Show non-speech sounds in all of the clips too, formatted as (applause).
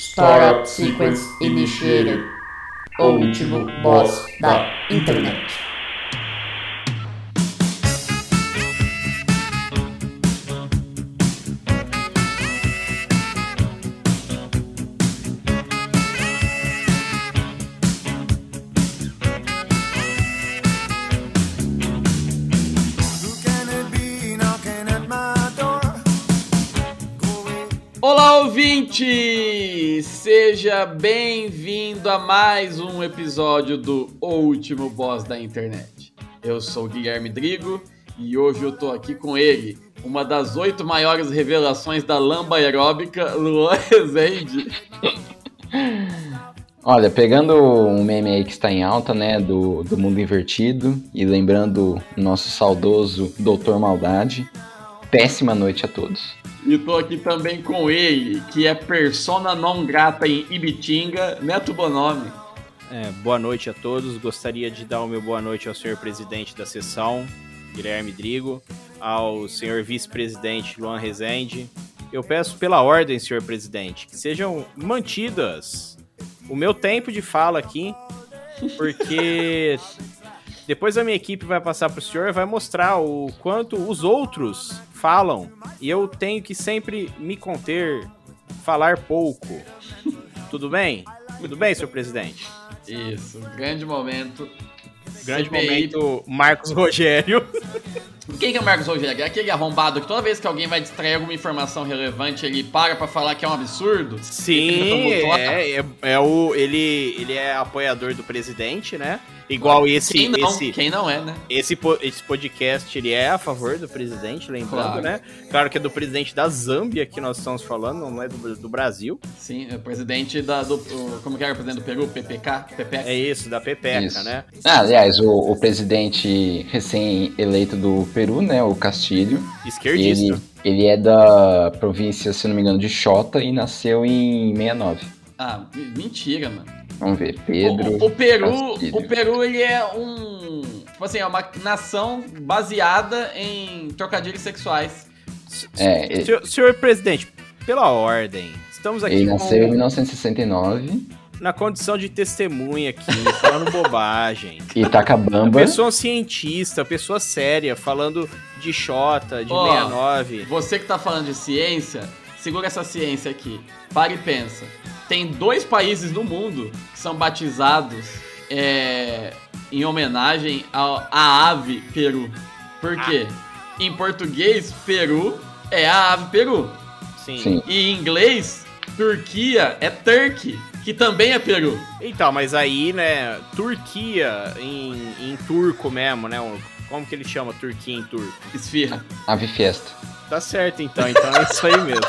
Startup Sequence Initiated. O último boss da internet. Who can it be knocking at my door? Going Olá, ouvinte! Seja bem-vindo a mais um episódio do Último Boss da Internet. Eu sou Guilherme Drigo e hoje eu tô aqui com ele, uma das oito maiores revelações da lamba aeróbica, (laughs) Luan Rezende. Olha, pegando um meme aí que está em alta, né, do, do mundo invertido, e lembrando o nosso saudoso Doutor Maldade, péssima noite a todos. E tô aqui também com ele, que é persona non grata em Ibitinga, Neto Bonomi. É, boa noite a todos. Gostaria de dar o meu boa noite ao senhor presidente da sessão, Guilherme Drigo, ao senhor vice-presidente Luan Rezende. Eu peço pela ordem, senhor presidente, que sejam mantidas o meu tempo de fala aqui, porque (laughs) depois a minha equipe vai passar para o senhor e vai mostrar o quanto os outros falam e eu tenho que sempre me conter, falar pouco. Tudo bem? Tudo bem, senhor presidente? Isso, grande momento. Grande CPI. momento, Marcos Rogério. (laughs) Quem que é o Marcos Rogério? É aquele arrombado que toda vez que alguém vai distrair alguma informação relevante, ele para pra falar que é um absurdo? Sim, (laughs) é, é, é o, ele, ele é apoiador do presidente, né? Igual esse, Quem não? esse, Quem não é, né? esse, esse podcast, ele é a favor do presidente, lembrando, Claro. né? Claro que é do presidente da Zâmbia que nós estamos falando, não é do, do Brasil. Sim, é o presidente da, do. como que era o presidente do Peru? PPK? PPK? É isso, da Pepeca, Isso. né? Ah, aliás, o, o presidente recém-eleito do Peru, né, o Castilho, Esquerdista. ele, ele é da província, se não me engano, de Xota e nasceu em 69. Ah, mentira, mano. Vamos ver, Pedro... o, o Peru, Castilho. o Peru, ele é um. Tipo assim, é uma nação baseada em trocadilhos sexuais. É, ele, Senhor, senhor presidente, pela ordem, estamos aqui ele com- nasceu em 1969, na condição de testemunha aqui, falando (laughs) bobagem. Itacabamba... Pessoa cientista, pessoa séria, falando de Xota, de Ó, 69. Você que tá falando de ciência, segura essa ciência aqui. Para e pensa. Tem dois países no mundo que são batizados é, em homenagem ao- à ave peru. Por quê? Em português, peru é a ave peru. Sim. Sim. E em inglês, Turquia é turkey, que também é peru. Então, mas aí, né, Turquia em, em turco mesmo, né? Como que ele chama Turquia em turco? Esfirra. Ave Fiesta. Tá certo, então. Então é isso aí mesmo.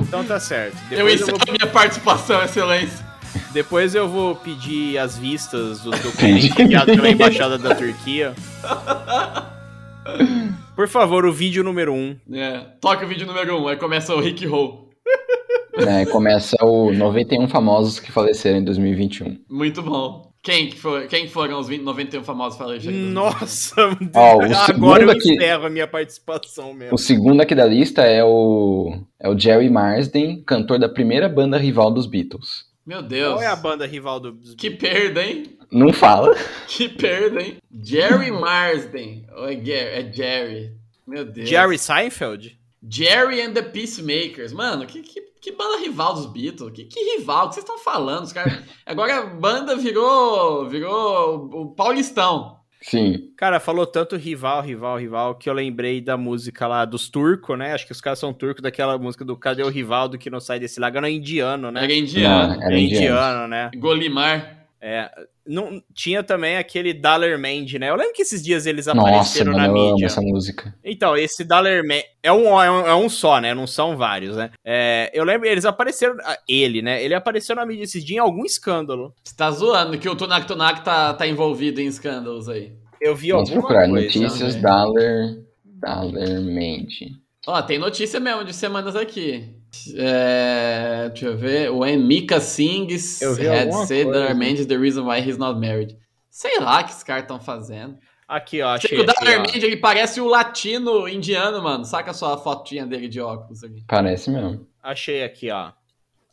Então tá certo. eu Depois eu, encerro vou, minha participação, excelência. depois eu vou pedir as vistas dos (laughs) documentos enviados pela Embaixada da Turquia. Por favor, o vídeo número 1. Um. É, toca o vídeo número 1, um, aí começa o Rick Roll. né, começa o 91 famosos que faleceram em 2021. Muito bom. Quem, que foi, quem foram os 20, 91 famosos falecidos? Nossa, Ó, agora eu encerro a minha participação mesmo. O segundo aqui da lista é o, é o Jerry Marsden, cantor da primeira banda rival dos Beatles. Meu Deus. Qual é a banda rival do Que perda, hein? Não fala. Que perda, hein? Jerry Marsden. Ou é, Gary? é Jerry. Meu Deus. Jerry Seinfeld? Jerry and the Peacemakers. Mano, que, que, que banda rival dos Beatles? Que, que rival? O que vocês estão falando? Os caras... (laughs) Agora a banda virou, virou o- Paulistão. Sim. Cara, falou tanto rival, rival, rival, que eu lembrei da música lá dos turcos, né? Acho que os caras são turcos daquela música do Cadê o Rivaldo que não sai desse lago? Não, é indiano, né? Era indiano. Não, era é indiano. indiano, né? Golimar. É. Não, tinha também aquele Dallermand, né? Eu lembro que esses dias eles Nossa, apareceram mano, na eu amo mídia. essa música. Então, esse Dallerman é um, é, um, é um só, né? Não são vários, né? É, eu lembro, eles apareceram. ah, Ele, né? Ele apareceu na mídia esses dias em algum escândalo. Você tá zoando que o Tunak Tunak tá, tá envolvido em escândalos aí. Eu vi Vamos alguma procurar coisa. notícias né? Daller, Dallermand. Ó, tem notícia mesmo de semanas aqui. É, deixa eu ver. When Mika sings, had said coisa. that Armand is the reason why he's not married. Sei lá o que os caras estão fazendo. Aqui, ó, achei. o ó. Darman, ele parece o latino indiano, mano. Saca só a fotinha dele de óculos ali. Parece mesmo. Achei aqui, ó.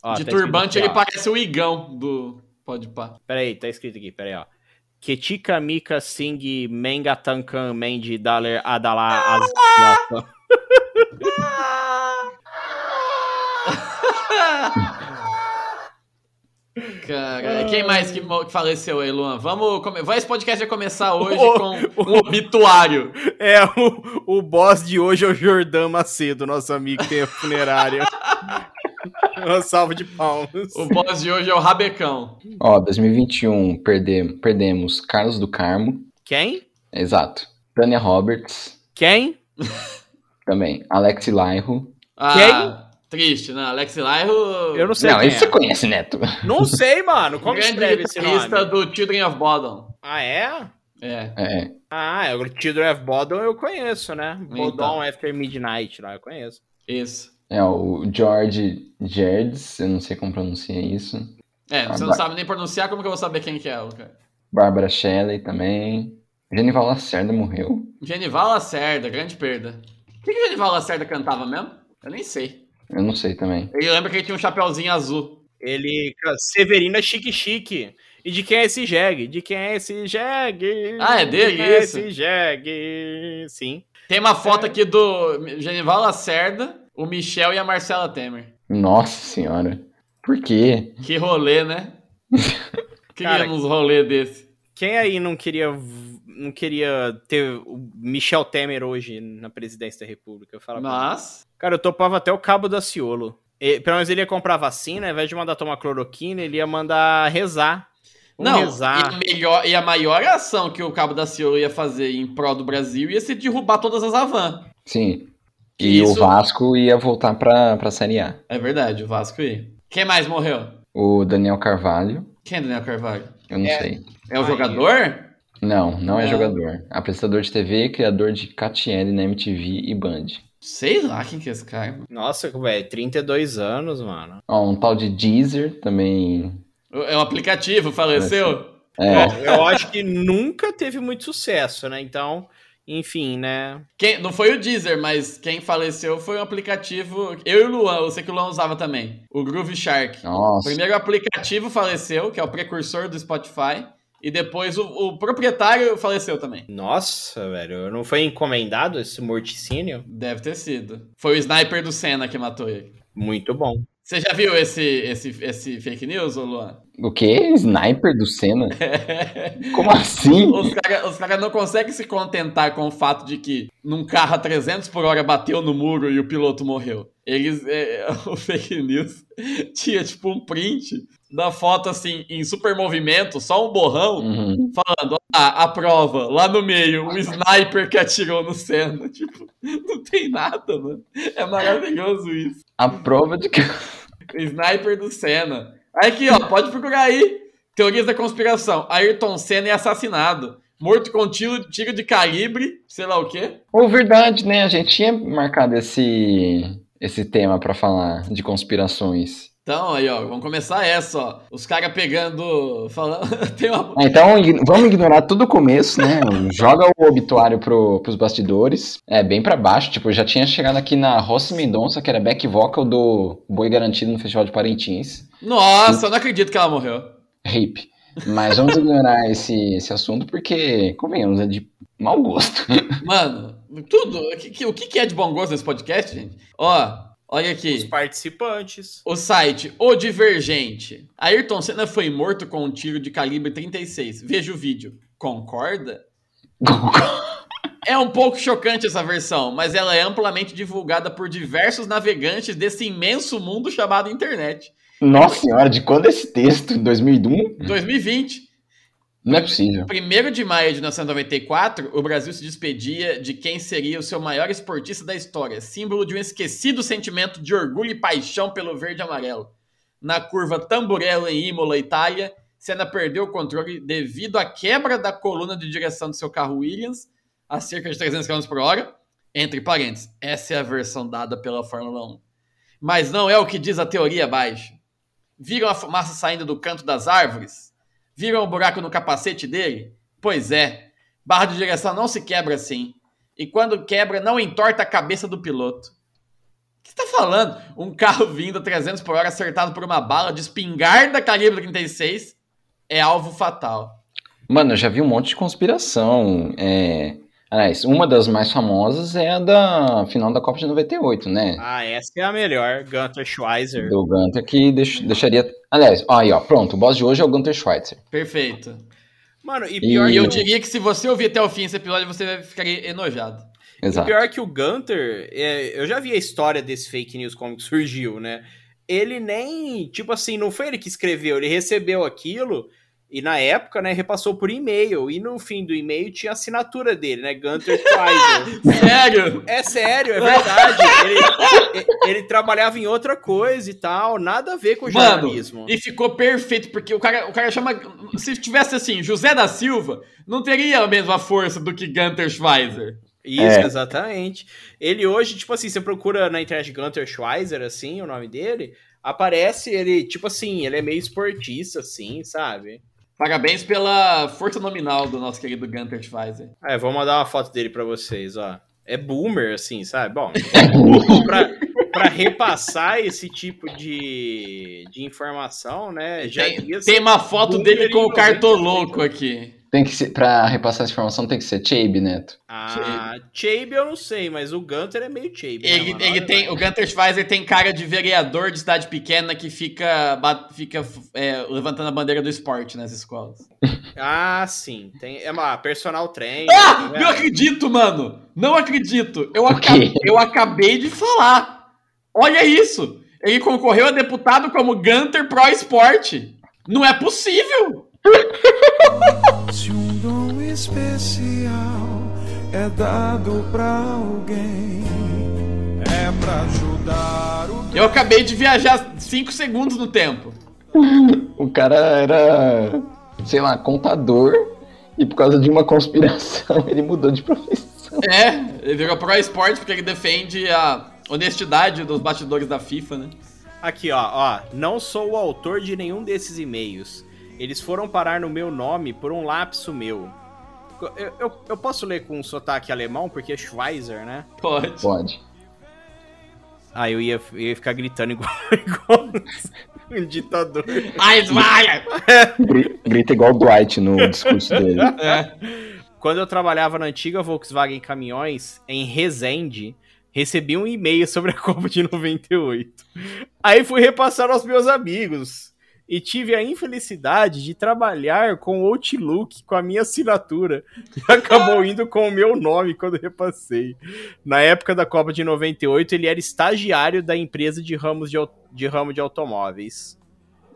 Ó, de tá turbante ele aqui, ó. parece o Igão do Pode Pá. Peraí, tá escrito aqui, peraí, ó. Ketika Mika Singh Menga Tankan Mendi Daler Adala Az. Cara, quem mais que, faleceu aí, Luan? Vamos. come- Vai, esse podcast vai começar (laughs) hoje Ô, com um obituário. É, o, o boss de hoje é o Jordão Macedo, nosso amigo que tem a funerária. (laughs) Uma salva de palmas. O boss de hoje é o Rabecão. Ó, 2021 perde, perdemos Carlos do Carmo, Quem? exato. Tânia Roberts, Quem? (laughs) também. Alex Lairo. Ah, Triste, né? Alex Lairo. Eu não sei Não, quem esse você é. conhece, Neto. Não sei, mano. Como grande escreve esse nome? do Children of Bodom. Ah, é? É. É. Ah, é, o Children of Bodom eu conheço, né? Então. Bodom After Midnight lá, eu conheço. Isso. É o George Gerds, eu não sei como pronuncia isso. É, você Ah, não vai. sabe nem pronunciar, como que eu vou saber quem que é o cara? Bárbara Shelley também. Genival Lacerda morreu. Genival Lacerda, grande perda. O que, que o Genival Lacerda cantava mesmo? Eu nem sei. Eu não sei também. Ele lembra que ele tinha um chapeuzinho azul. Ele. Severina Chique Chique. E de quem é esse Jeg? De quem é esse Jeg? Ah, é dele De quem é isso? esse Jeg? Sim. Tem uma foto aqui do Genival Lacerda, o Michel e a Marcela Temer. Nossa senhora. Por quê? Que rolê, né? (laughs) Queria Cara, uns rolê desse. Quem aí não queria. Não queria ter o Michel Temer hoje na presidência da República? Eu falo, Mas. Cara, eu topava até o cabo da Ciolo. E, pelo menos ele ia comprar vacina, ao invés de mandar tomar cloroquina, ele ia mandar rezar. Vamos Não, e rezar. a, melhor, e a maior ação que o Cabo da Ciolo ia fazer em prol do Brasil ia ser derrubar todas as Avan. Sim. E isso- o Vasco ia voltar pra, pra Série A. É verdade, o Vasco ia. Quem mais morreu? O Daniel Carvalho, Quem é Daniel Carvalho? eu não É. sei. É o Aí. jogador? Não, não é Não. jogador. Apresentador de TV, criador de Catiele na MTV e Band. Sei lá quem que é esse cara. Nossa, velho, 32 anos, mano. Ó, um tal de Deezer também. É um aplicativo, faleceu? É, Bom, eu acho que nunca teve muito sucesso, né? Então, enfim, né? Quem, não foi o Deezer, mas quem faleceu foi um aplicativo. Eu e o Luan, eu sei que o Luan usava também. O Groove Shark. O nossa. primeiro aplicativo faleceu, que é o precursor do Spotify. E depois o, o proprietário faleceu também. Nossa, velho, não foi encomendado esse morticínio? Deve ter sido. Foi o sniper do Senna que matou ele. Muito bom. Você já viu esse, esse, esse fake news, ô Luan? O quê? Sniper do Senna? (laughs) Como assim? Os caras os cara não conseguem se contentar com o fato de que num carro a 300 por hora bateu no muro e o piloto morreu. Eles, é, (laughs) o fake news tinha tipo um print da foto assim, em super movimento, só um borrão, Uhum. falando, ah, a prova, lá no meio, o sniper que atirou no Senna. (laughs) Tipo, não tem nada, mano. É maravilhoso isso. A prova de que. (laughs) Sniper do Senna. Aqui, ó, pode procurar aí. Teorias da conspiração. Ayrton Senna é assassinado. Morto com tiro, tiro de calibre, sei lá o quê. Ou verdade, né? A gente tinha marcado esse, esse tema pra falar de conspirações. Então, aí, ó, vamos começar essa, ó. Os caras pegando. Falando. (laughs) Uma. Ah, Então vamos ignorar tudo o começo, né? Joga o obituário pro, pros bastidores. É, bem pra baixo. Tipo, já tinha chegado aqui na Rossi Mendonça, que era back vocal do Boi Garantido no Festival de Parintins. Nossa, eu não acredito que ela morreu. Rape. Mas vamos ignorar esse, esse assunto porque, convenhamos, é de mau gosto. Mano, tudo. O que, o que é de bom gosto nesse podcast, gente? Ó, olha Os aqui. participantes. O site O Divergente. Ayrton Senna foi morto com um tiro de calibre 36. Veja o vídeo. Concorda? É um pouco chocante essa versão, mas ela é amplamente divulgada por diversos navegantes desse imenso mundo chamado internet. Nossa senhora, de quando é esse texto? 2001? 2020, Não é possível. 1 de maio de 1994, o Brasil se despedia de quem seria o seu maior esportista da história, símbolo de um esquecido sentimento de orgulho e paixão pelo verde e amarelo. Na curva Tamburello em Imola, Itália, Senna perdeu o controle devido à quebra da coluna de direção do seu carro Williams a cerca de 300 km por hora. Entre parênteses, essa é a versão dada pela Fórmula 1. Mas não é o que diz a teoria abaixo. Viram a fumaça saindo do canto das árvores? Viram o buraco no capacete dele? Pois é. Barra de direção não se quebra assim. E quando quebra, não entorta a cabeça do piloto. que você tá falando? Um carro vindo a 300 por hora acertado por uma bala de espingarda calibre 36 é alvo fatal. Mano, eu já vi um monte de conspiração. É... Aliás, uma das mais famosas é a da final da Copa de 98, né? Ah, essa é a melhor. Gunter Schweizer. Do Gunter que deix- deixaria. Aliás, ó, aí, ó, pronto. O boss de hoje é o Gunter Schweitzer. Perfeito. Mano, e pior, E que eu diria que se você ouvir até o fim esse episódio, você vai ficar enojado. Exato. pior que o Gunter, é, eu já vi a história desse fake news como que surgiu, né? Ele nem, tipo assim, não foi ele que escreveu, ele recebeu aquilo e na época, né, repassou por e-mail. E no fim do e-mail tinha a assinatura dele, né? Gunter Schweizer. (laughs) Sério? É sério, é verdade. Ele, ele trabalhava em outra coisa e tal, nada a ver com Mano, jornalismo. e ficou perfeito, porque o cara, o cara chama. Se tivesse assim, José da Silva, não teria a mesma força do que Gunter Schweizer. Isso, É. exatamente. Ele hoje, tipo assim, você procura na internet Gunter Schweizer, assim, o nome dele, aparece ele, tipo assim, ele é meio esportista, assim, sabe? Parabéns pela força nominal do nosso querido Gunter Schweizer. É, vou mandar uma foto dele pra vocês, ó. É boomer, assim, sabe? Bom, (laughs) pra, pra repassar esse tipo de, de informação, né? Já Tem, tem uma foto dele com o cartoloco aqui. Tem que ser, pra repassar essa informação tem que ser Chabe, Neto. Ah, Chabe eu não sei, mas o Gunter é meio Chabe. né, Ele, mano? ele tem, o Gunter Schweizer tem cara de vereador de cidade pequena que fica, fica é, levantando a bandeira do esporte nas escolas. (laughs) Ah, sim. Tem, é uma personal trainer. Ah! né? Não acredito, mano! Não acredito! Eu, O aca- quê? eu acabei de falar! Olha isso! Ele concorreu a deputado como Gunter Pro Esporte! Não é possível! Se um dom especial é dado pra alguém, é pra ajudar o Eu acabei de viajar 5 segundos no tempo. O cara era, sei lá, contador e por causa de uma conspiração (laughs) ele mudou de profissão. É, ele virou Pro Esporte porque ele defende a honestidade dos bastidores da FIFA, né? Aqui, ó, ó. Não sou o autor de nenhum desses e-mails. Eles foram parar no meu nome por um lapso meu. Eu, eu, eu posso ler com um sotaque alemão, porque é Schweizer, né? Pode. Pode. Ah, eu ia, eu ia ficar gritando igual, (laughs) igual um ditador. Gri- Grita igual o Dwight no discurso dele. É. Quando eu trabalhava na antiga Volkswagen Caminhões, em Resende, recebi um e-mail sobre a Copa de 98. Aí fui repassar aos meus amigos. E tive a infelicidade de trabalhar com o Outlook com a minha assinatura. E (laughs) acabou indo com o meu nome quando repassei. Na época da Copa de 98, ele era estagiário da empresa de, ramos de, de ramo de automóveis.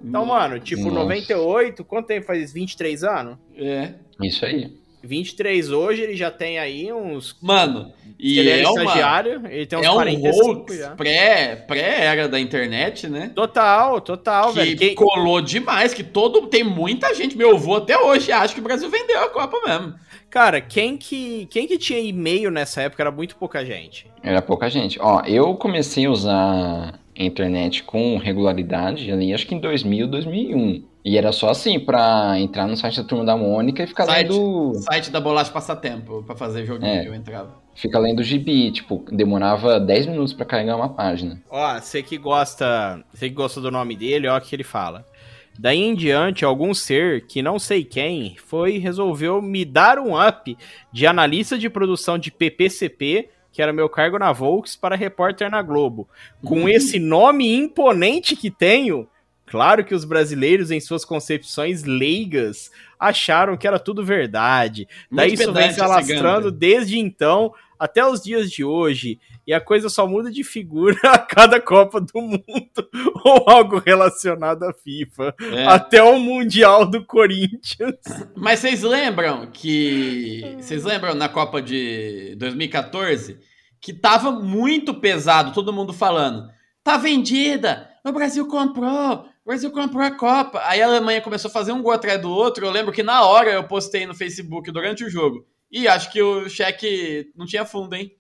Então, mano, tipo, Nossa. 98, quanto tempo faz isso? 23 anos? É. Isso aí. 23 hoje, ele já tem aí uns. Mano, e ele era é, uma, estagiário, ele tem uns é um 45 hoax já. pré- pré-era da internet, né? Total, total, que velho. Quem- colou demais, que todo tem muita gente, meu avô até hoje acha que o Brasil vendeu a Copa mesmo. Cara, quem que, quem que tinha e-mail nessa época era muito pouca gente. Era pouca gente. Ó, eu comecei a usar a internet com regularidade ali, acho que em 2000, 2001. E era só assim, pra entrar no site da Turma da Mônica e ficar Site. lendo, Site da Bolacha Passatempo, pra fazer joguinho, É. eu entrava. ficar lendo gibi, tipo, demorava 10 minutos pra carregar uma página. Ó, você que gosta, você que gosta do nome dele, ó o que ele fala. Daí em diante, algum ser, que não sei quem, foi e resolveu me dar um up de analista de produção de PPCP, que era meu cargo na Volks, para repórter na Globo. Com esse nome imponente que tenho, claro que os brasileiros, em suas concepções leigas, acharam que era tudo verdade. Daí Muito isso vem se alastrando desde então até os dias de hoje. E a coisa só muda de figura (laughs) a cada Copa do Mundo (laughs) ou algo relacionado à FIFA. É. Até o Mundial do Corinthians. Mas vocês lembram que. Vocês lembram na Copa de 2014 que tava muito pesado, todo mundo falando. Tá vendida! O Brasil comprou! O Brasil comprou a Copa! Aí a Alemanha começou a fazer um gol atrás do outro. Eu lembro que na hora eu postei no Facebook durante o jogo. E acho que o cheque não tinha fundo, hein?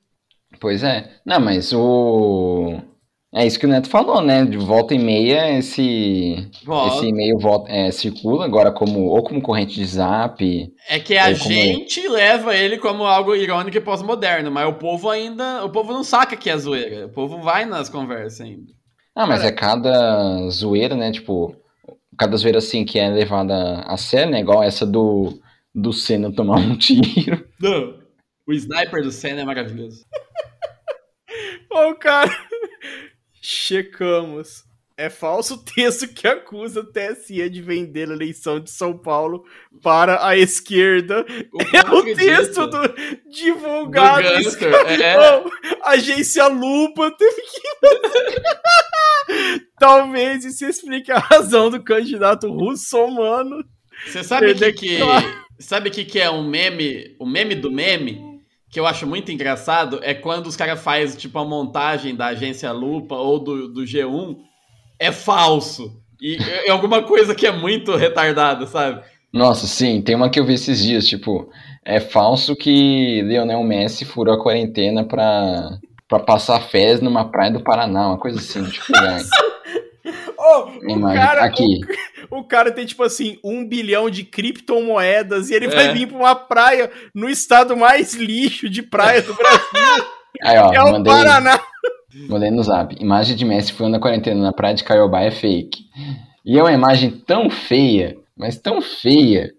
Pois é. Não, mas o. É isso que o Neto falou, né? De volta e meia, esse, Volta. esse e-mail volta, é, circula agora como ou como corrente de zap. É que a Ou como- gente leva ele como algo irônico e pós-moderno, mas o povo ainda. O povo não saca que é zoeira. O povo vai nas conversas ainda. Ah, mas Cara- é cada zoeira, né? Tipo, cada zoeira assim que é levada a sério, né? Igual essa do, do Senna tomar um (laughs) tiro. Não. O sniper do Senna é maravilhoso. (laughs) Ô, cara. (laughs) Checamos. É falso o texto que acusa o TSE de vender a eleição de São Paulo para a esquerda. O É o acredita. texto do divulgado. Do cara- é. Ô, agência Lupa teve que. (laughs) Talvez isso explique a razão do candidato russomano. Você sabe que, Perder que claro. sabe que que é um meme, o meme do meme que eu acho muito engraçado é quando os caras fazem tipo a montagem da agência Lupa ou do, do G1 é falso e é alguma coisa que é muito retardada, sabe? Nossa, sim, tem uma que eu vi esses dias, tipo, é falso que Lionel Messi furou a quarentena pra, pra passar férias numa praia do Paraná, uma coisa assim, tipo, (laughs) né? Ô, o Imagem, cara, aqui. O, o cara tem, tipo assim, um bilhão de criptomoedas e ele É. vai vir pra uma praia no estado mais lixo de praia do Brasil, Aí, ó, é o mandei, Paraná. Mandei no zap. Imagem de Messi furando a quarentena na praia de Caiobá é fake. E é uma imagem tão feia, mas tão feia,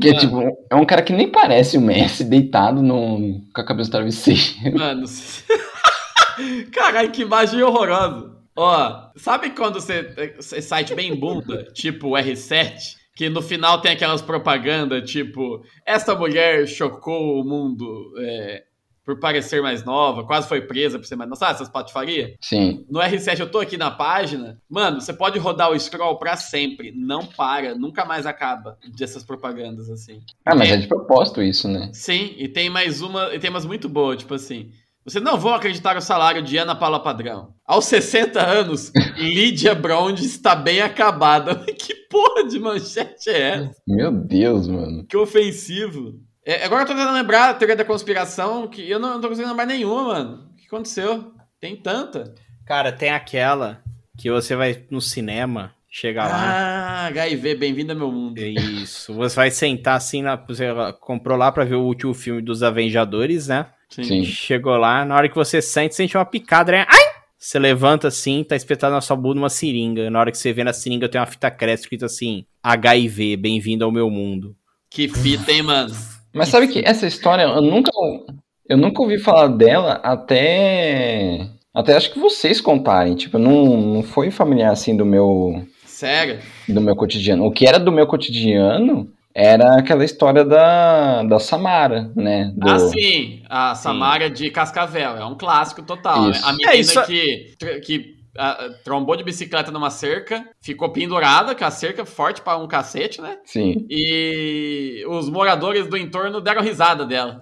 que é Mano. tipo, é um cara que nem parece o Messi deitado no, com a cabeça do travesseiro. Mano. (laughs) Caralho, que imagem horrorosa. Ó, sabe quando você. Esse site bem bunda, tipo o R7, que no final tem aquelas propagandas, tipo, esta mulher chocou o mundo é, por parecer mais nova, quase foi presa por ser mais nova. Sabe essas patifaria? Sim. No R7 eu tô aqui na página. Mano, você pode rodar o scroll pra sempre. Não para, nunca mais acaba dessas propagandas assim. Ah, mas é de propósito isso, né? Sim, e tem mais uma, e tem umas muito boas, tipo assim. Você não vão acreditar no salário de Ana Paula Padrão. Aos 60 anos, (laughs) Lídia Brond está bem acabada. (laughs) que porra de manchete é essa? Meu Deus, mano. Que ofensivo. É, agora eu tô tentando lembrar a teoria da conspiração, que eu não, não tô conseguindo lembrar nenhuma, mano. O que aconteceu? Tem tanta. Cara, tem aquela que você vai no cinema, chega lá. Ah, HIV, bem-vindo ao meu mundo. Isso. Você vai sentar assim, na, você comprou lá pra ver o último filme dos Avengedores, né? Sim. Chegou lá, na hora que você sente, sente uma picada, né? Ai! Você levanta assim, tá espetado na sua bunda uma seringa. Na hora que você vê na seringa tem uma fita cresta escrito assim: HIV, bem-vindo ao meu mundo. Que fita, hein, mano? Mas sabe que essa história eu nunca, eu nunca ouvi falar dela até. Até acho que vocês contarem. Tipo, não, não foi familiar assim do meu, Sério? do meu cotidiano. O que era do meu cotidiano era aquela história da, da Samara, né? Do, Ah, sim. A Samara de Cascavel. É um clássico total. Isso. A menina É, isso- que, que ah, trombou de bicicleta numa cerca, ficou pendurada com a cerca forte pra um cacete, né? Sim. E os moradores do entorno deram risada dela.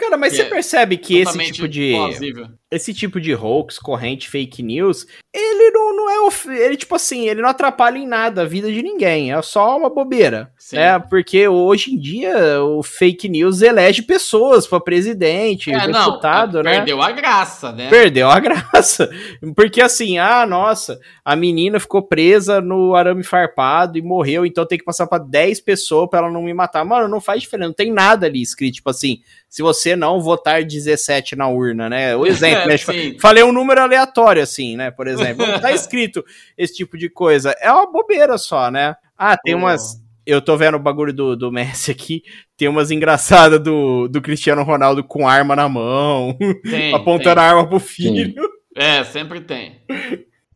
Cara, mas você é percebe que esse tipo de. plausível. esse tipo de hoax, corrente, fake news, ele não, não é. of- Ele, tipo assim, ele não atrapalha em nada a vida de ninguém. É só uma bobeira. Sim. Né? Porque hoje em dia o fake news elege pessoas pra presidente, É, não, deputado, né? perdeu a graça, né? Perdeu a (laughs) graça. Porque assim, ah, nossa, a menina ficou presa no arame farpado e morreu, então tem que passar pra 10 pessoas pra ela não me matar. Mano, não faz diferença, não tem nada ali escrito, tipo assim, se você não votar 17 na urna, né? O exemplo, (laughs) né? Tipo, Sim. Falei um número aleatório, assim, né? Por exemplo. Não (laughs) tá escrito esse tipo de coisa. É uma bobeira só, né? Ah, tem Pô. umas. Eu tô vendo o bagulho do, do Messi aqui. Tem umas engraçadas do, do Cristiano Ronaldo com arma na mão, Tem, (laughs) apontando tem. a arma pro filho. É, sempre tem.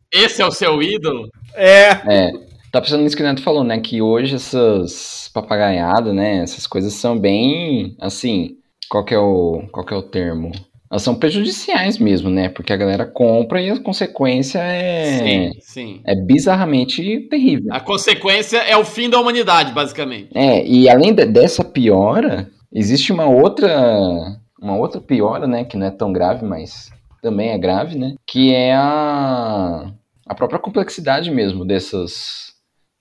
Esse é o seu ídolo? É. É. Tá pensando nisso que o Neto falou, né? Que hoje essas papagaiadas, né? Essas coisas são bem, assim, qual que é o, qual é o termo? Elas são prejudiciais mesmo, né? Porque a galera compra e a consequência é, Sim, sim. é bizarramente terrível. A consequência é o fim da humanidade, basicamente. É, e além de- dessa piora, existe uma outra, uma outra piora, né? Que não é tão grave, mas também é grave, né? Que é a, a própria complexidade mesmo dessas,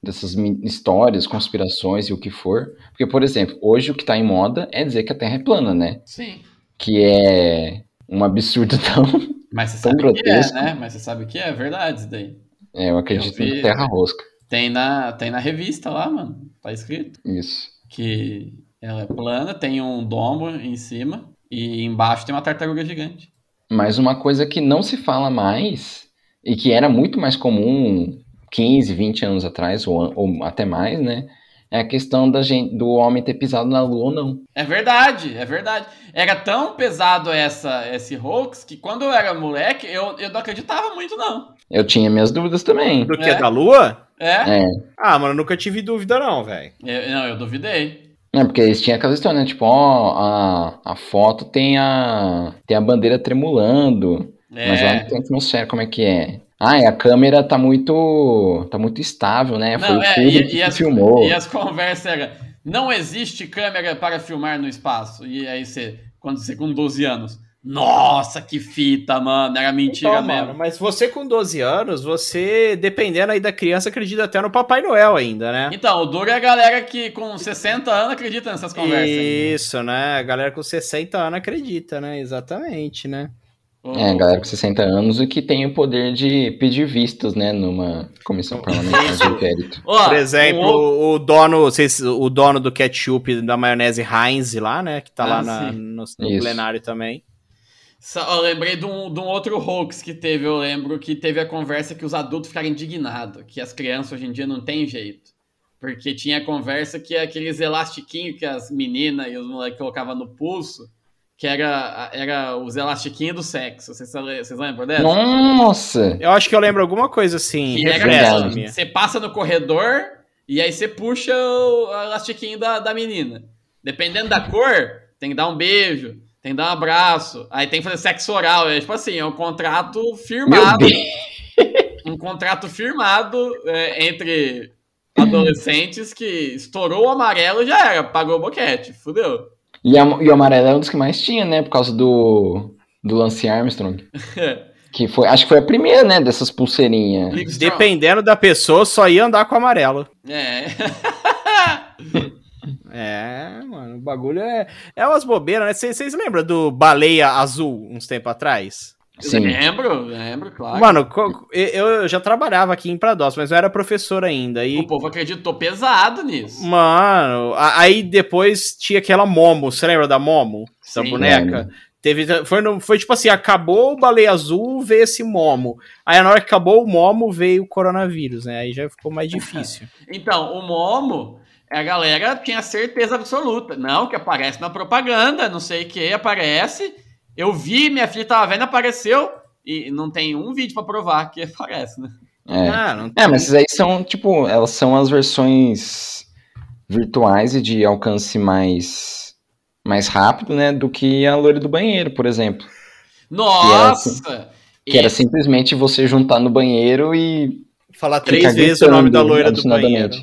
dessas histórias, conspirações e o que for. Porque, por exemplo, hoje o que tá em moda é dizer que a Terra é plana, né? Sim. Que é um absurdo (laughs) tão, Mas você Tão sabe que é, grotesco. né? Mas você sabe que é verdade isso daí. É, eu acredito Eu vi- em terra rosca. Tem na, tem na revista lá, mano. Tá escrito. Isso. Que ela é plana, tem um domo em cima e embaixo tem uma tartaruga gigante. Mas uma coisa que não se fala mais, e que era muito mais comum 15, 20 anos atrás, ou, ou até mais, né? É a questão da gente, do homem ter pisado na lua ou não. É verdade, é verdade. Era tão pesado essa, esse hoax que quando eu era moleque, eu, eu não acreditava muito, não. Eu tinha minhas dúvidas também. Do que É. da Lua? É? É. Ah, mano, eu nunca tive dúvida não, velho. Não, eu duvidei. É, porque eles tinham aquela história, né? Tipo, ó, a, a foto tem a, tem a bandeira tremulando, mas lá É. não tem atmosfera, como é que é? Ah, e a câmera tá muito, tá muito estável, né? Foi Não, o é, Kubrick e, e que as, filmou. e as conversas eram, não existe câmera para filmar no espaço. E aí você, quando você com 12 anos, nossa, que fita, mano, era mentira Então, mesmo. mano, mas você com 12 anos, você, dependendo aí da criança, acredita até no Papai Noel ainda, né? Então, o duro é a galera que com 60 anos acredita nessas conversas. aí. Isso, né? A galera com 60 anos acredita, né? Exatamente, né? O- É, galera com 60 anos e que tem o poder de pedir vistos, né, numa comissão parlamentar de inquérito. Ó, Por exemplo, um outro- o dono, vocês- o dono do ketchup da maionese Heinz lá, né? Que tá Ah, lá na- sim. no, no plenário também. Só- Eu lembrei de um, de um outro hoax que teve, eu lembro que teve a conversa que os adultos ficaram indignados, que as crianças hoje em dia não tem jeito. Porque tinha a conversa que é aqueles elastiquinhos que as meninas e os moleques colocavam no pulso, que era, era os elastiquinhos do sexo. Vocês, vocês lembram dessa? Nossa! Eu acho que eu lembro alguma coisa assim. Que era refresca aquela, a minha. você passa no corredor e aí você puxa o elastiquinho da, da menina. Dependendo da cor, tem que dar um beijo, tem que dar um abraço, aí tem que fazer sexo oral. É tipo assim, é um contrato firmado. (laughs) Um contrato firmado é, entre adolescentes que estourou o amarelo e já era, pagou o boquete, fudeu. E, a- e o amarelo é um dos que mais tinha, né, por causa do, do Lance Armstrong. (laughs) Que foi, acho que foi a primeira, né, dessas pulseirinhas. Dependendo da pessoa, só ia andar com amarelo. É. (laughs) É, mano, o bagulho é. É umas bobeiras, né? Vocês vocês lembram do Baleia Azul uns tempos atrás? Sim. Lembro, lembro, claro. Mano, eu já trabalhava aqui em Prados, mas eu era professor ainda. E, O povo acreditou pesado nisso. mano, aí depois tinha aquela Momo. Você lembra da Momo? Essa Sim. boneca? Teve, foi, foi tipo assim: acabou o Baleia Azul, veio esse Momo. Aí na hora que acabou o Momo, veio o coronavírus, né? Aí já ficou mais difícil. (laughs) Então, o Momo, a galera tinha certeza absoluta. Não, que aparece na propaganda, não sei o que, aparece. Eu vi, minha filha tava vendo, apareceu. E não tem um vídeo pra provar que (laughs) aparece, né? É. Ah, não É, mas essas aí são, tipo, elas são as versões virtuais e de alcance mais, mais rápido, né, do que a loira do banheiro, por exemplo. Nossa! Que era Esse- simplesmente você juntar no banheiro e falar três vezes o nome da loira do banheiro.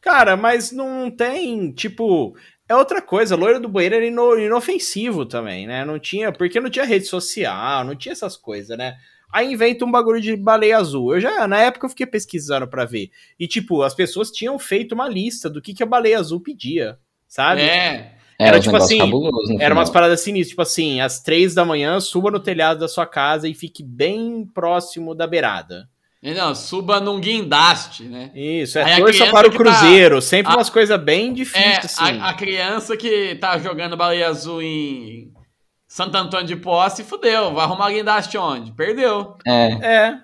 Cara, mas não tem, tipo, é outra coisa. Loira do banheiro era ino- inofensivo também, né? Não tinha, porque não tinha rede social, não tinha essas coisas, né? Aí inventa um bagulho de baleia azul. Eu já, na época, eu fiquei pesquisando pra ver. E, tipo, as pessoas tinham feito uma lista do que, que a baleia azul pedia, sabe? É. Era, Era um tipo assim, cabuloso no Era umas paradas sinistras, tipo assim, às três da manhã, suba no telhado da sua casa e fique bem próximo da beirada. E Não, suba num guindaste, né? Isso, é Aí torça para o tá- Cruzeiro, sempre a- umas coisas bem É, difíceis, assim. a, a criança que tá jogando baleia azul em Santo Antônio de Posse, fudeu. Vai arrumar guindaste onde? Perdeu. É. É.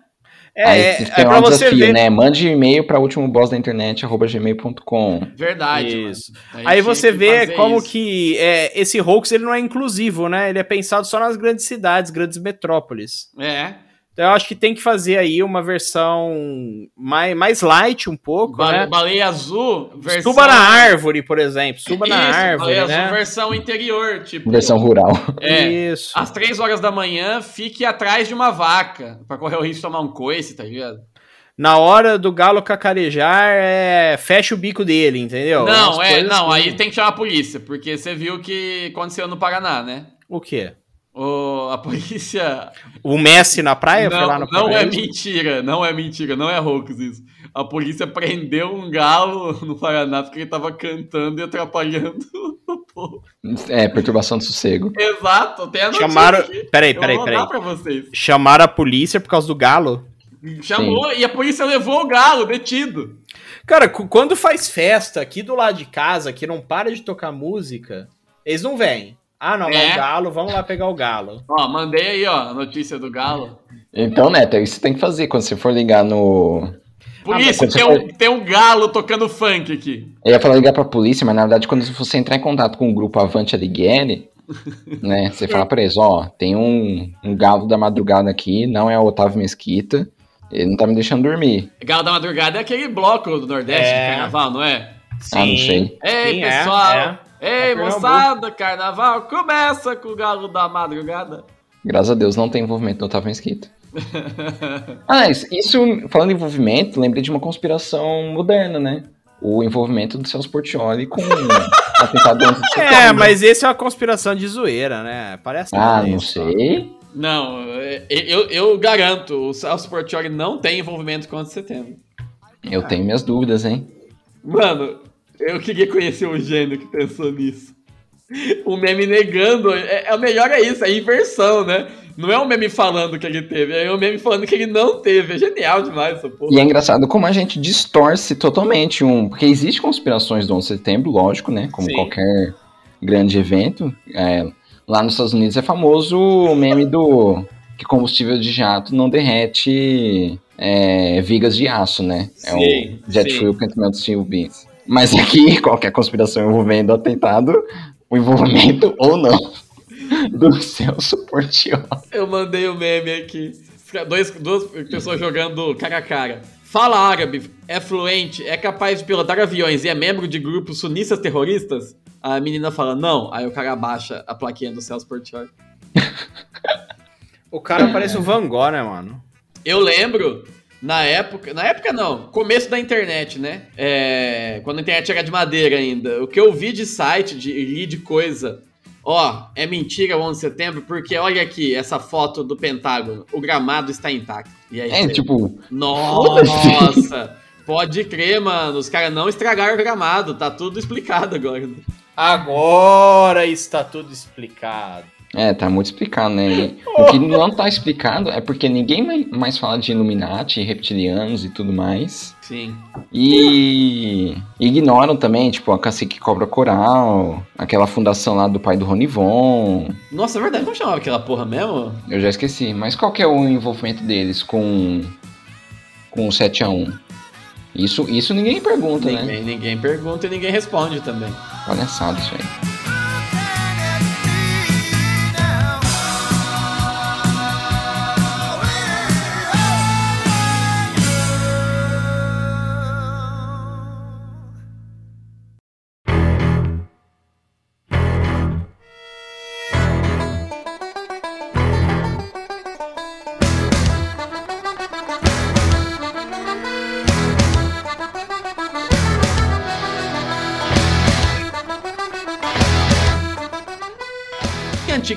É, Aí é, tem é um pra você desafio, ver. né? Mande e-mail para último boss da internet, arroba gmail.com. Verdade. Isso. Aí gente você que vê como isso. que é, esse hoax ele não é inclusivo, né? Ele é pensado só nas grandes cidades, grandes metrópoles. É. Então eu acho que tem que fazer aí uma versão mais, mais light um pouco, Ba- né? Baleia azul, versão. Suba na árvore, por exemplo. Suba na Isso, árvore, baleia azul, né? versão interior, tipo. Versão rural. É. Isso. Às três horas da manhã, fique atrás de uma vaca. Pra correr o risco de tomar um coice, tá ligado? Na hora do galo cacarejar, é... fecha o bico dele, entendeu? não, Umas é, não, assim. aí tem que chamar a polícia, porque você viu que aconteceu no Paraná, né? O quê? O, a polícia. O Messi na praia foi não, lá no não é mentira, não é mentira, não é hoax isso. A polícia prendeu um galo no Paraná porque ele tava cantando e atrapalhando (laughs) o povo. É, perturbação do sossego. Exato, tem a Chamaram. aqui. Peraí, peraí, peraí. pra vocês. Chamaram a polícia por causa do galo? Chamou e a polícia levou o galo detido. Cara, quando faz festa aqui do lado de casa, que não para de tocar música, eles não vêm. Ah, não, é o galo, vamos lá pegar o galo. (laughs) Ó, mandei aí, ó, a notícia do galo. Então, Neto, é isso que você tem que fazer quando você for ligar no. Polícia, mas tem, você um, tem um galo tocando funk aqui. Eu ia falar ligar pra polícia, mas na verdade, quando você entrar em contato com o grupo Avante Alighieri, (laughs) né, você fala pra eles, ó, tem um, um galo da madrugada aqui, não é o Otávio Mesquita, ele não tá me deixando dormir. Galo da Madrugada é aquele bloco do Nordeste É. de carnaval, não é? Ah, não sei. Ei, Sim, é, pessoal! é. Ei, É Pernambuco. moçada, carnaval começa com o Galo da Madrugada. Graças a Deus não tem envolvimento do Otávio Mesquita. Ah, isso, isso, falando em envolvimento, lembrei de uma conspiração moderna, né? O envolvimento do Celso Portioli com o (laughs) atentado antes de É, setembro. mas esse é uma conspiração de zoeira, né? Parece Ah, não isso. sei. Não, é, eu, eu garanto, o Celso Portioli não tem envolvimento com o 11 de setembro. Eu tenho minhas dúvidas, hein? Mano, eu queria conhecer o gênio que pensou nisso. O meme negando, é, é, o melhor é isso, é inversão, né? Não é o meme falando que ele teve, é o meme falando que ele não teve. É genial demais essa porra. E é engraçado como a gente distorce totalmente um. Porque existe conspirações do 11 de setembro, lógico, né? Como Sim. qualquer grande evento. É, lá nos Estados Unidos é famoso o meme do. Que combustível de jato não derrete é, vigas de aço, né? É Sim, o jet sim. fuel can't melt steel beams. Mas aqui, qualquer conspiração envolvendo o atentado, o envolvimento ou não do Celso Portioli. Eu mandei o meme aqui. Dois, duas pessoas jogando cara a cara. Fala árabe, é fluente, é capaz de pilotar aviões e é membro de grupos sunistas terroristas? A menina fala, não. Aí o cara abaixa a plaquinha do Celso Portioli. (laughs) O cara parece o Van Gogh, né, mano? Eu lembro, na época. Na época não, começo da internet, né? É, quando a internet era de madeira ainda. O que eu vi de site, de li de coisa. Ó, é mentira o 11 de setembro, porque olha aqui, essa foto do Pentágono. O gramado está intacto. E aí, É, você- tipo, Nossa! Pode crer, mano. Os caras não estragaram o gramado. Tá tudo explicado agora. Agora está tudo explicado. É, tá muito explicado, né? (laughs) O que não tá explicado é porque ninguém mai- mais fala de Illuminati, reptilianos e tudo mais. Sim. E ignoram também, tipo, a Cacique Cobra Coral, aquela fundação lá do pai do Ronivon. Nossa, é verdade. Como chamava aquela porra mesmo? Eu já esqueci. Mas qual que é o envolvimento deles com, com o 7x1? Isso, isso ninguém pergunta, né? Ninguém, ninguém pergunta e ninguém responde também. Palhaçada isso aí.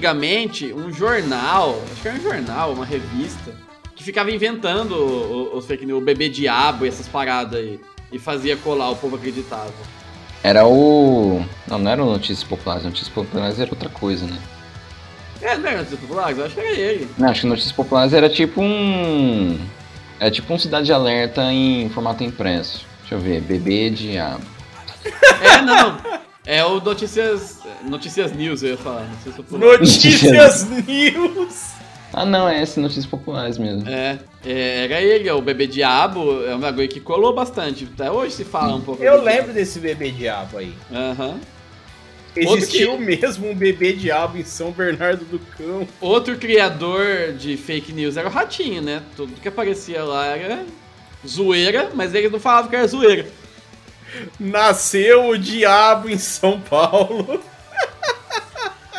Antigamente um jornal, acho que era um jornal, uma revista, que ficava inventando os fake news, o bebê diabo e essas paradas aí. E fazia colar, o povo acreditava. Era o. Não, não era o Notícias Populares. Notícias Populares era outra coisa, né? É, não era Notícias Populares? Eu acho que era ele. Não, acho que Notícias Populares era tipo um. Era tipo um Cidade Alerta em formato impresso. Deixa eu ver, bebê diabo. É, não. É o Notícias. Notícias News, eu ia falar. Notícias Populares. Notícias (laughs) News! Ah, não, é esse Notícias Populares mesmo. É, é, era ele, é o bebê diabo, é um bagulho que colou bastante. Até hoje se fala um pouco. Eu lembro desse bebê diabo aí. Aham. Outro Existiu mesmo um bebê diabo em São Bernardo do Campo. Outro criador de fake news era o Ratinho, né? Tudo que aparecia lá era zoeira, mas eles não falavam que era zoeira. Nasceu o diabo em São Paulo.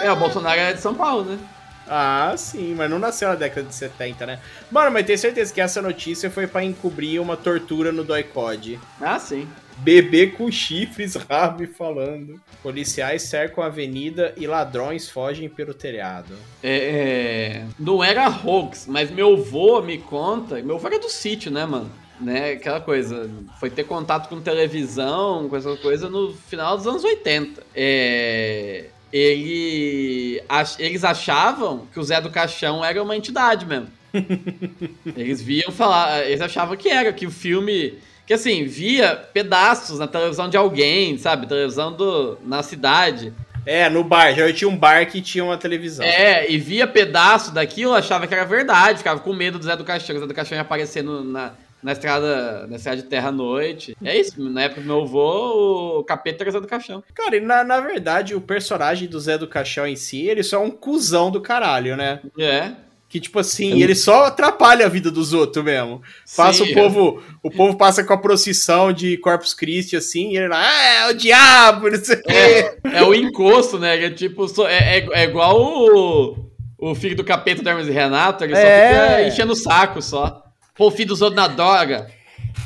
É, o Bolsonaro era de São Paulo, né? Ah, sim, mas não nasceu na década de 70, né? Mano, mas tenho certeza que essa notícia foi pra encobrir uma tortura no Doicode. Ah, sim. Bebê com chifres, (laughs) rabo falando. Policiais cercam a avenida e ladrões fogem pelo telhado. É, é, não era hoax, mas meu avô me conta. Meu avô era do sítio, né, mano? Né, aquela coisa, foi ter contato com televisão, com essa coisa no final dos anos 80. É, ele, ach, eles achavam que o Zé do Caixão era uma entidade mesmo. (laughs) eles viam falar, eles achavam que era, que o filme que assim, via pedaços na televisão de alguém, sabe? Televisão do, na cidade. É, no bar. Já tinha um bar que tinha uma televisão. É, e via pedaço daquilo, achava que era verdade, ficava com medo do Zé do Caixão. O Zé do Caixão ia aparecer no, na, na estrada, na estrada de terra à noite. É isso, na época do meu avô, o capeta era o Zé do Caixão. Cara, e na, na verdade, o personagem do Zé do Caixão em si, ele só é um cuzão do caralho, né? É. Que, tipo assim, ele só atrapalha a vida dos outros mesmo. Passa Sim, o povo. O povo passa com a procissão de Corpus Christi, assim, e ele lá, ah, é o diabo, não sei o quê. É, é o encosto, né? Que é tipo, é, é, é igual o, o filho do capeta do Hermes e Renato, ele só É. fica enchendo o saco só. Pô, o filho dos outros na droga,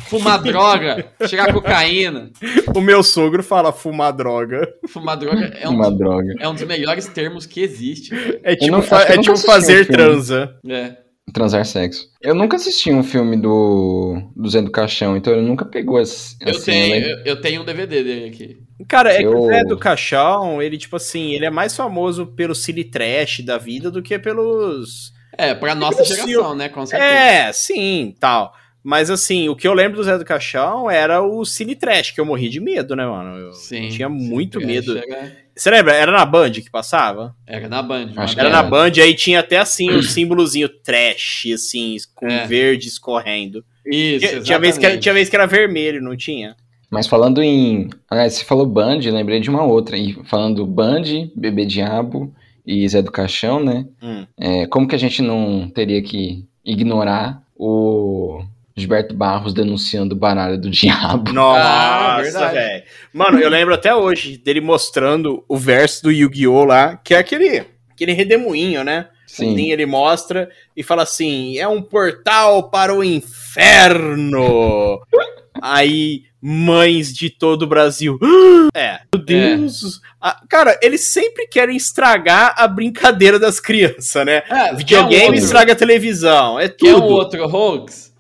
fumar droga, chegar cocaína. O meu sogro fala fumar droga. Fumar droga é um, Uma droga. é um dos melhores termos que existe. cara. É tipo, não- fa- eu é nunca tipo um fazer filme. transa. É. Transar sexo. Eu nunca assisti um filme do, do Zé do Caixão, então ele nunca pegou esse. Eu, assim, tenho, lembro- eu, eu tenho um DVD dele aqui. Cara, é que o Eu- Zé do Caixão, ele, tipo assim, ele é mais famoso pelo cine trash da vida do que pelos. É, pra nossa geração, né? Com certeza. É, sim, tal. Mas assim, o que eu lembro do Zé do Caixão era o cine trash, que eu morri de medo, né, mano? Eu Sim. tinha muito medo. Era, Você lembra? Era na Band que passava? era na Band. Acho que Era É. na Band, aí tinha até assim o símbolozinho trash, assim, com É. verde escorrendo. Isso, Tinha, tinha vez que era, tinha vez que era vermelho, não tinha? Mas falando em. Aliás, você falou Band, lembrei de uma outra. E falando Band, Bebê Diabo e Zé do Caixão, né? Hum. É, como que a gente não teria que ignorar o Gilberto Barros denunciando o baralho do (laughs) diabo? Ah, Nossa, verdade. velho. Mano, eu lembro até hoje dele mostrando o verso do Yu-Gi-Oh! lá, que é aquele, aquele redemoinho, né? Sim. Sim, ele mostra e fala assim: é um portal para o inferno. (laughs) Aí, mães de todo o Brasil. (gasps) É, meu Deus. Ah, cara, eles sempre querem estragar a brincadeira das crianças, né? É, Videogame quer um outro- estraga a televisão, é Que é um tudo. outro hoax.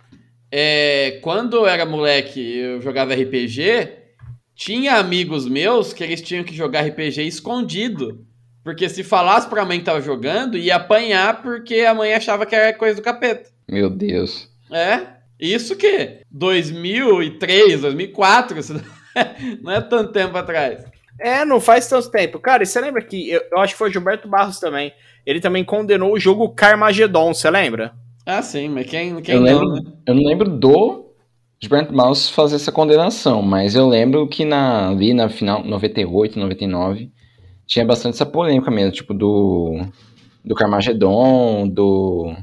É, quando eu era moleque eu jogava RPG, tinha amigos meus que eles tinham que jogar RPG escondido. Porque se falasse pra mãe que tava jogando, ia apanhar porque a mãe achava que era coisa do capeta. Meu Deus. É, isso que 2003, 2004, isso (laughs) não é tanto tempo atrás. É, não faz tanto tempo. Cara, e você lembra que. Eu, eu acho que foi o Gilberto Barros também. Ele também condenou o jogo Carmageddon, você lembra? Ah, sim, mas quem, quem Eu não, lembro, né? eu não lembro do Gilberto Barros fazer essa condenação, mas eu lembro que na, ali na final 98, 99, tinha bastante essa polêmica mesmo, tipo do, do Carmageddon, do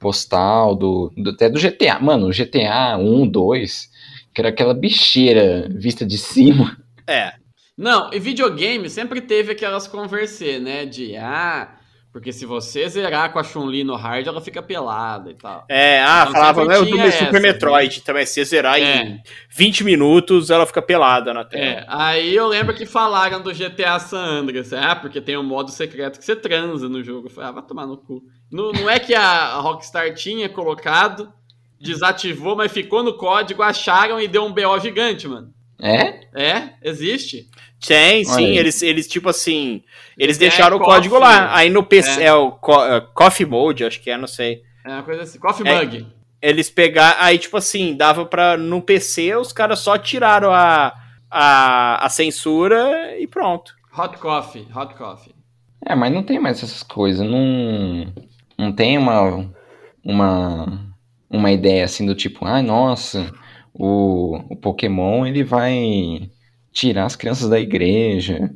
Postal, do, do- até do GTA. Mano, GTA 1, 2, que era aquela bicheira vista de cima. É. Não, e videogame sempre teve aquelas conversê, né? De, ah, porque se você zerar com a Chun-Li no hard, ela fica pelada e tal. É, ah, Então, falava, né, o do meu Super essa, Metroid também. Se zerar em É, 20 minutos, ela fica pelada na tela. é. Aí eu lembro que falaram do GTA San Andreas. Ah, porque tem um modo secreto que você transa no jogo. Eu falei, ah, vai tomar no cu. Não, não é que a Rockstar tinha colocado, desativou, mas ficou no código, acharam e deu um BO gigante, mano. É? É, existe. Tem, sim, aí. eles, eles, tipo assim, eles É, deixaram o coffee. código lá. Aí no PC, É. é, o co é, Coffee Mode, acho que é, não sei. É uma coisa assim. Coffee É. Mug. Eles pegaram, aí tipo assim, dava pra, no PC, os caras só tiraram a, a, a censura e pronto. Hot Coffee. Hot Coffee. É, mas não tem mais essas coisas. Não, não tem uma, uma, uma ideia assim do tipo, ai, nossa, o, o Pokémon ele vai tirar as crianças da igreja.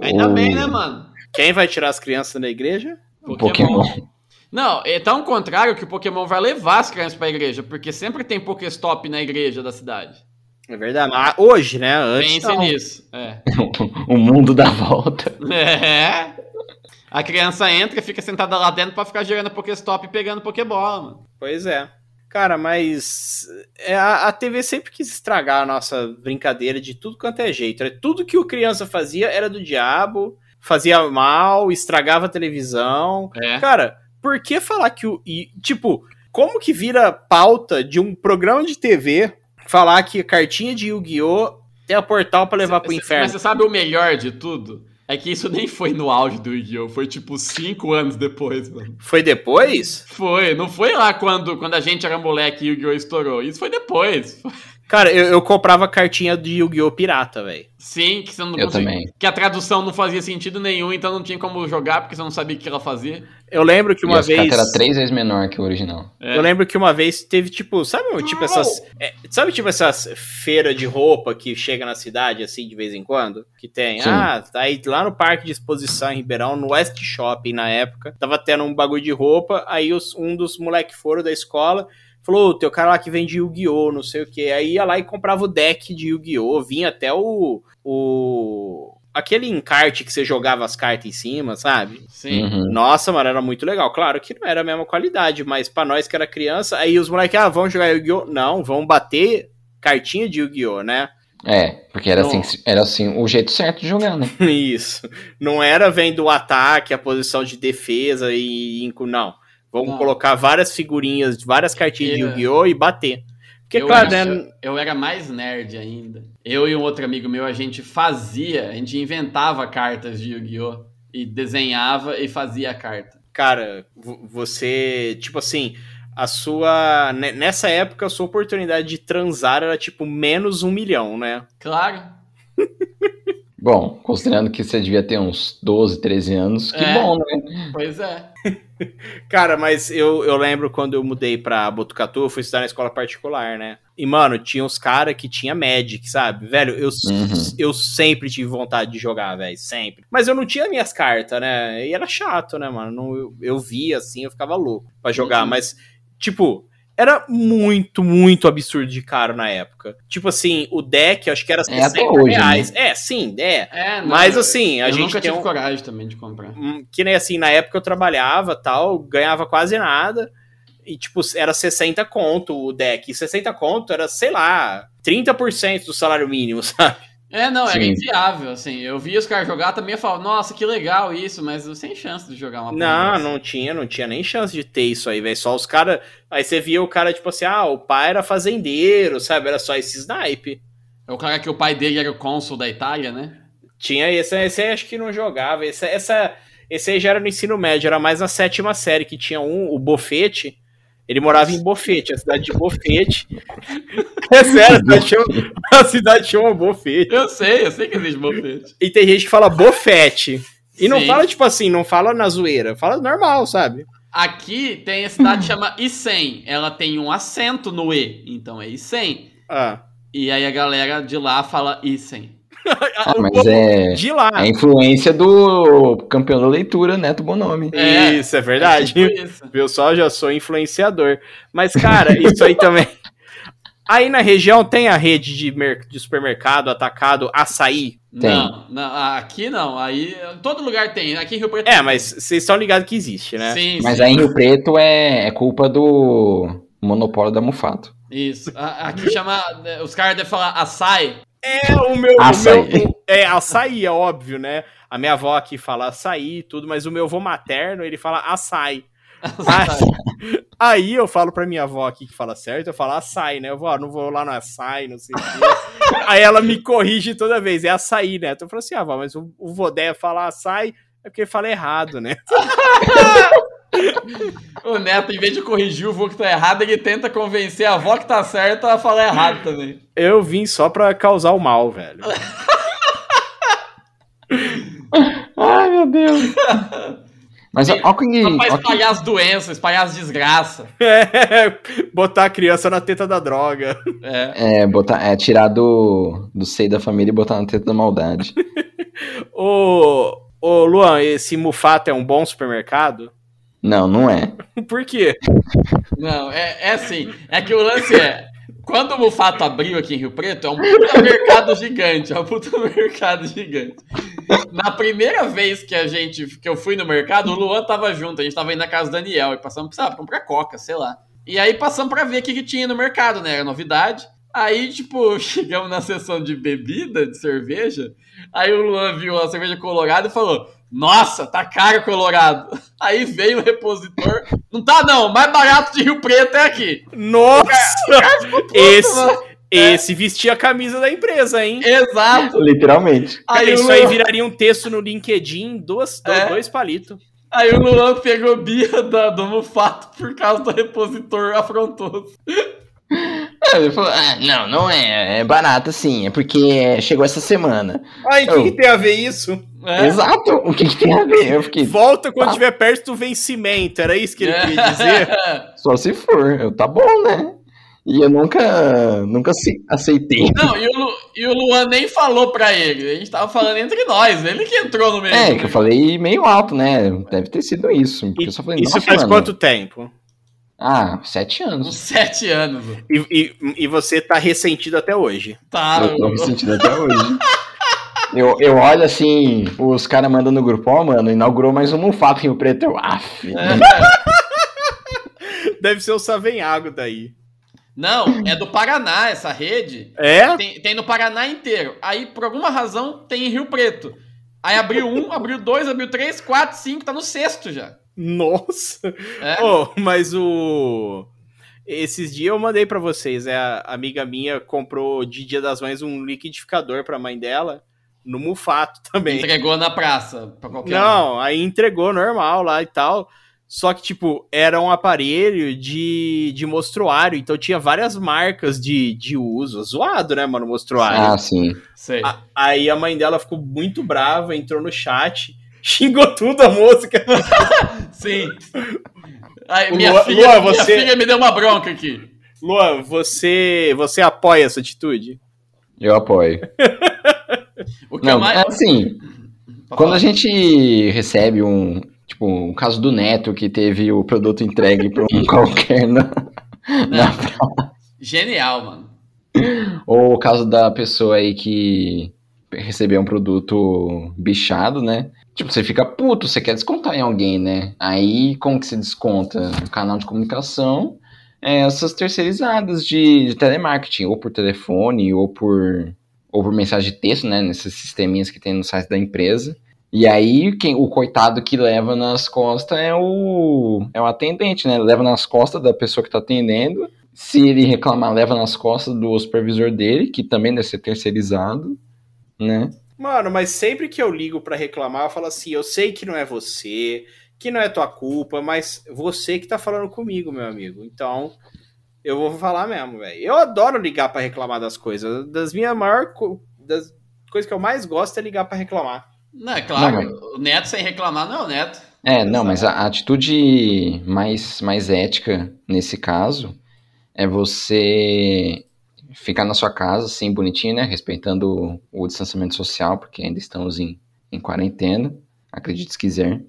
Ainda Ou bem, né, mano? Quem vai tirar as crianças da igreja? O Pokémon. Não, é tão contrário que o Pokémon vai levar as crianças pra igreja, porque sempre tem Pokéstop na igreja da cidade. É verdade. Mas hoje, né? Antes Pense não. nisso. É. (laughs) o mundo dá volta. É. A criança entra e fica sentada lá dentro pra ficar gerando Pokéstop e pegando Pokébola, mano. Pois é. Cara, mas é, a, TV sempre quis estragar a nossa brincadeira de tudo quanto é jeito. Tudo que o criança fazia era do diabo, fazia mal, estragava a televisão. É. Cara, por que falar que o. e, tipo, como que vira pauta de um programa de TV falar que a cartinha de Yu-Gi-Oh! tem a portal pra levar pro Cê- inferno? Mas você sabe o melhor de tudo? É que isso nem foi no auge do Yu-Gi-Oh! Foi tipo cinco anos depois, mano. Foi depois? Foi, não foi lá quando, quando a gente era moleque e Yu-Gi-Oh! estourou. Isso foi depois. Cara, eu, eu comprava cartinha de Yu-Gi-Oh! pirata, velho. Sim, que você não Eu conseguia- também. Que a tradução não fazia sentido nenhum, então não tinha como jogar porque você não sabia o que ela fazia. Eu lembro que E uma cartas vez. era três vezes menor que o original. É. Eu lembro que uma vez teve, tipo, sabe, tipo essas. é, sabe, tipo, essas feiras de roupa que chega na cidade, assim, de vez em quando? Que tem. Sim. Ah, tá aí lá no Parque de Exposição em Ribeirão, no West Shopping na época. Tava tendo um bagulho de roupa, aí os- um dos moleques foram da escola. Falou, tem o cara lá que vende Yu-Gi-Oh! não sei o que. Aí ia lá e comprava o deck de Yu-Gi-Oh! Vinha até o. o. aquele encarte que você jogava as cartas em cima, sabe? Sim. Uhum. Nossa, mano, era muito legal. Claro que não era a mesma qualidade, mas pra nós que era criança, aí os moleques, ah, vamos jogar Yu-Gi-Oh! Não, vão bater cartinha de Yu-Gi-Oh! né? É, porque era Não. assim, era assim o jeito certo de jogar, né? (laughs) Isso. Não era vendo o ataque, a posição de defesa e. Não. Vamos Não. colocar várias figurinhas, várias cartinhas de Era- Yu-Gi-Oh! e bater. Porque, eu, claro, era, né? eu, eu era mais nerd ainda. Eu e um outro amigo meu, a gente fazia, a gente inventava cartas de Yu-Gi-Oh! E desenhava e fazia a carta. Cara, vo- você. Tipo assim. A sua. ne- Nessa época, a sua oportunidade de transar era tipo menos um milhão, né? Claro. (laughs) Bom, considerando que você devia ter uns 12, 13 anos, que É. bom, né? Pois é. (laughs) Cara, mas eu, eu lembro quando eu mudei pra Botucatu, eu fui estudar na escola particular, né? E, mano, tinha uns caras que tinha Magic, sabe? Velho, eu, Uhum. eu sempre tive vontade de jogar, velho, sempre. Mas eu não tinha minhas cartas, né? E era chato, né, mano? Não, eu, eu via, assim, eu ficava louco pra jogar. Uhum. Mas, tipo, era muito, muito absurdo de caro na época. Tipo assim, o deck, acho que era É, até 60 hoje, né? reais. É, sim, é. É, não, Mas, eu- assim, a eu gente nunca tem tive um- coragem também de comprar. Que nem assim, na época eu trabalhava tal, ganhava quase nada. E, tipo, era 60 conto o deck. E 60 conto era, sei lá, 30% do salário mínimo, (laughs) sabe? É, não, era Sim. inviável, assim. Eu via os caras jogar também, eu falava, nossa, que legal isso, mas eu sem chance de jogar uma Não, não tinha, não tinha nem chance de ter isso aí, velho. Só os caras. Aí você via o cara, tipo assim, ah, o pai era fazendeiro, sabe? Era só esse snipe. É o cara que o pai dele era o cônsul da Itália, né? Tinha esse, esse aí acho que não jogava. Esse, essa, esse aí já era no ensino médio, era mais na sétima série, que tinha um, o Bofete. Ele morava em Bofete, a cidade de Bofete. (laughs) É sério, a cidade chama, a cidade chama Bofete. Eu sei, eu sei que existe bofete. E tem gente que fala Bofete. E não Sim. fala, tipo assim, não fala na zoeira, fala normal, sabe? Aqui tem a cidade que chama Icem. Ela tem um acento no E, então é Icem. Ah. E aí a galera de lá fala Icem. Ah, O mas é De lá. a influência do campeão da leitura, Neto Bonome. É, Isso, é verdade. É tipo isso. Viu só? Já sou influenciador. Mas, cara, isso aí também. Aí na região tem a rede de, mer- de supermercado, atacado, açaí. Tem. Não, não, aqui não. Aí todo lugar tem. Aqui em Rio Preto. É, mas vocês estão ligados que existe, né? Sim, Mas sim. aí em Rio Preto é, é culpa do monopólio da Mufato. Isso. A- Aqui chama. Os caras devem falar açaí. É o meu. o Açaí. meu- o- é, açaí, é óbvio, né? A minha avó aqui fala açaí e tudo, mas o meu avô materno, ele fala açaí. Aí, aí eu falo pra minha avó aqui que fala certo, eu falo açaí, né? Eu vou, ó, não vou lá no açaí, não sei o quê. (laughs) Aí ela me corrige toda vez, é açaí, né? Então eu falo assim, ah, avó, mas o, o Vodé fala açaí é porque fala errado, né? (laughs) O neto, em vez de corrigir o vô que tá errado, ele tenta convencer a avó que tá certa a falar errado também. Eu vim só pra causar o mal, velho. (laughs) Ai, meu Deus. Mas ó, ó que, Só pra ó espalhar as doenças, espalhar as desgraças. (laughs) É, botar a criança na teta da droga. É. é, botar, é tirar do, do seio da família e botar na teta da maldade. (laughs) Ô, ô, Luan, esse Mufato é um bom supermercado? Não, não é. (laughs) Por quê? Não, é, é assim. É que o lance é. Quando o Mufato abriu aqui em Rio Preto, é um puta mercado gigante. É um puta (laughs) mercado gigante. Na primeira vez que a gente. que eu fui no mercado, o Luan tava junto. A gente tava indo na casa do Daniel e passamos, sabe, comprar coca, sei lá. E aí passamos pra ver o que, que tinha no mercado, né? Era novidade. Aí, tipo, (laughs) chegamos na sessão de bebida, de cerveja. Aí o Luan viu a cerveja colorada e falou: Nossa, tá caro colorado. (laughs) Aí veio o repositor. Não tá, não, mais barato de Rio Preto é aqui. Nossa! Puta, Esse, mano. esse vestia a camisa da empresa, hein? Exato. Literalmente. Cara, Aí, isso o aí Luan, viraria um texto no LinkedIn, duas, do- É. dois palitos. aí o Luan pegou birra da, do Mufato por causa do repositor afrontoso. (laughs) Ele falou, ah, não, não é, é barato sim, é porque chegou essa semana. Ai, o Eu- que, que tem a ver isso? É. Exato, o que, que tem a ver? Eu fiquei, Volta quando estiver perto do vencimento, era isso que ele queria (laughs) dizer? só se for, eu, tá bom, né? E eu nunca, nunca se- aceitei. Não, e o, Lu- e o Luan nem falou pra ele. A gente tava falando entre nós. Ele que entrou no meio. É, que eu falei meio alto, né? Deve ter sido isso. Porque E- eu só falei, isso faz mano. quanto tempo? Ah, sete Uns anos. sete anos. E, e, e você tá ressentido até hoje. Tá. Eu tô me sentindo até hoje. Eu, eu olho assim, os caras mandam no grupo, ó, mano, inaugurou mais um Mufato Rio Preto. Eu, af. Deve ser o Savenhago daí. Não, é do Paraná essa rede. É? Tem, tem no Paraná inteiro. Aí, por alguma razão, tem em Rio Preto. Aí abriu um, abriu dois, abriu três, quatro, cinco, tá no sexto já. Nossa! É. Ô, mas o. Esses dias eu mandei pra vocês, é, a amiga minha comprou de Dia das Mães um liquidificador pra mãe dela, no Mufato (laughs) também. Entregou na praça pra qualquer um. Não, aí entregou normal lá e tal. Só que, tipo, era um aparelho de, de mostruário, então tinha várias marcas de, de uso. Zoado, né, mano, mostruário. Ah, sim. Sei. A- aí a mãe dela ficou muito brava, entrou no chat, (laughs) xingou tudo a música. (laughs) Sim. (laughs) Aí, O minha, Luan- filha, minha você- filha me deu uma bronca aqui. Luan, você, você apoia essa atitude? Eu apoio. O que eu Não, mais. é assim, quando a gente recebe um, tipo, o caso do Neto, que teve o produto entregue pra um (laughs) qualquer, na- Não. Genial, mano. ou o caso da pessoa aí que recebeu um produto bichado, né? Tipo, você fica puto, você quer descontar em alguém, né? Aí, como que se desconta? No canal de comunicação, é essas terceirizadas de, de telemarketing, ou por telefone, ou por, ou por mensagem de texto, né? Nesses sisteminhas que tem no site da empresa. E aí, quem, o coitado que leva nas costas é o, é o atendente, né? Leva nas costas da pessoa que tá atendendo. Se ele reclamar, leva nas costas do supervisor dele, que também deve ser terceirizado, né? Mano, mas sempre que eu ligo pra reclamar, eu falo assim: eu sei que não é você, que não é tua culpa, mas você que tá falando comigo, meu amigo. Então, eu vou falar mesmo, velho. Eu adoro ligar pra reclamar das coisas. Das minhas maiores. Das coisas que eu mais gosto é ligar pra reclamar. Não, é claro. Não, O Neto sem reclamar não é o Neto. É, não, mas a a atitude mais, mais ética nesse caso é você ficar na sua casa, assim, bonitinho, né? Respeitando o, o distanciamento social, porque ainda estamos em, em quarentena, acredite se quiser.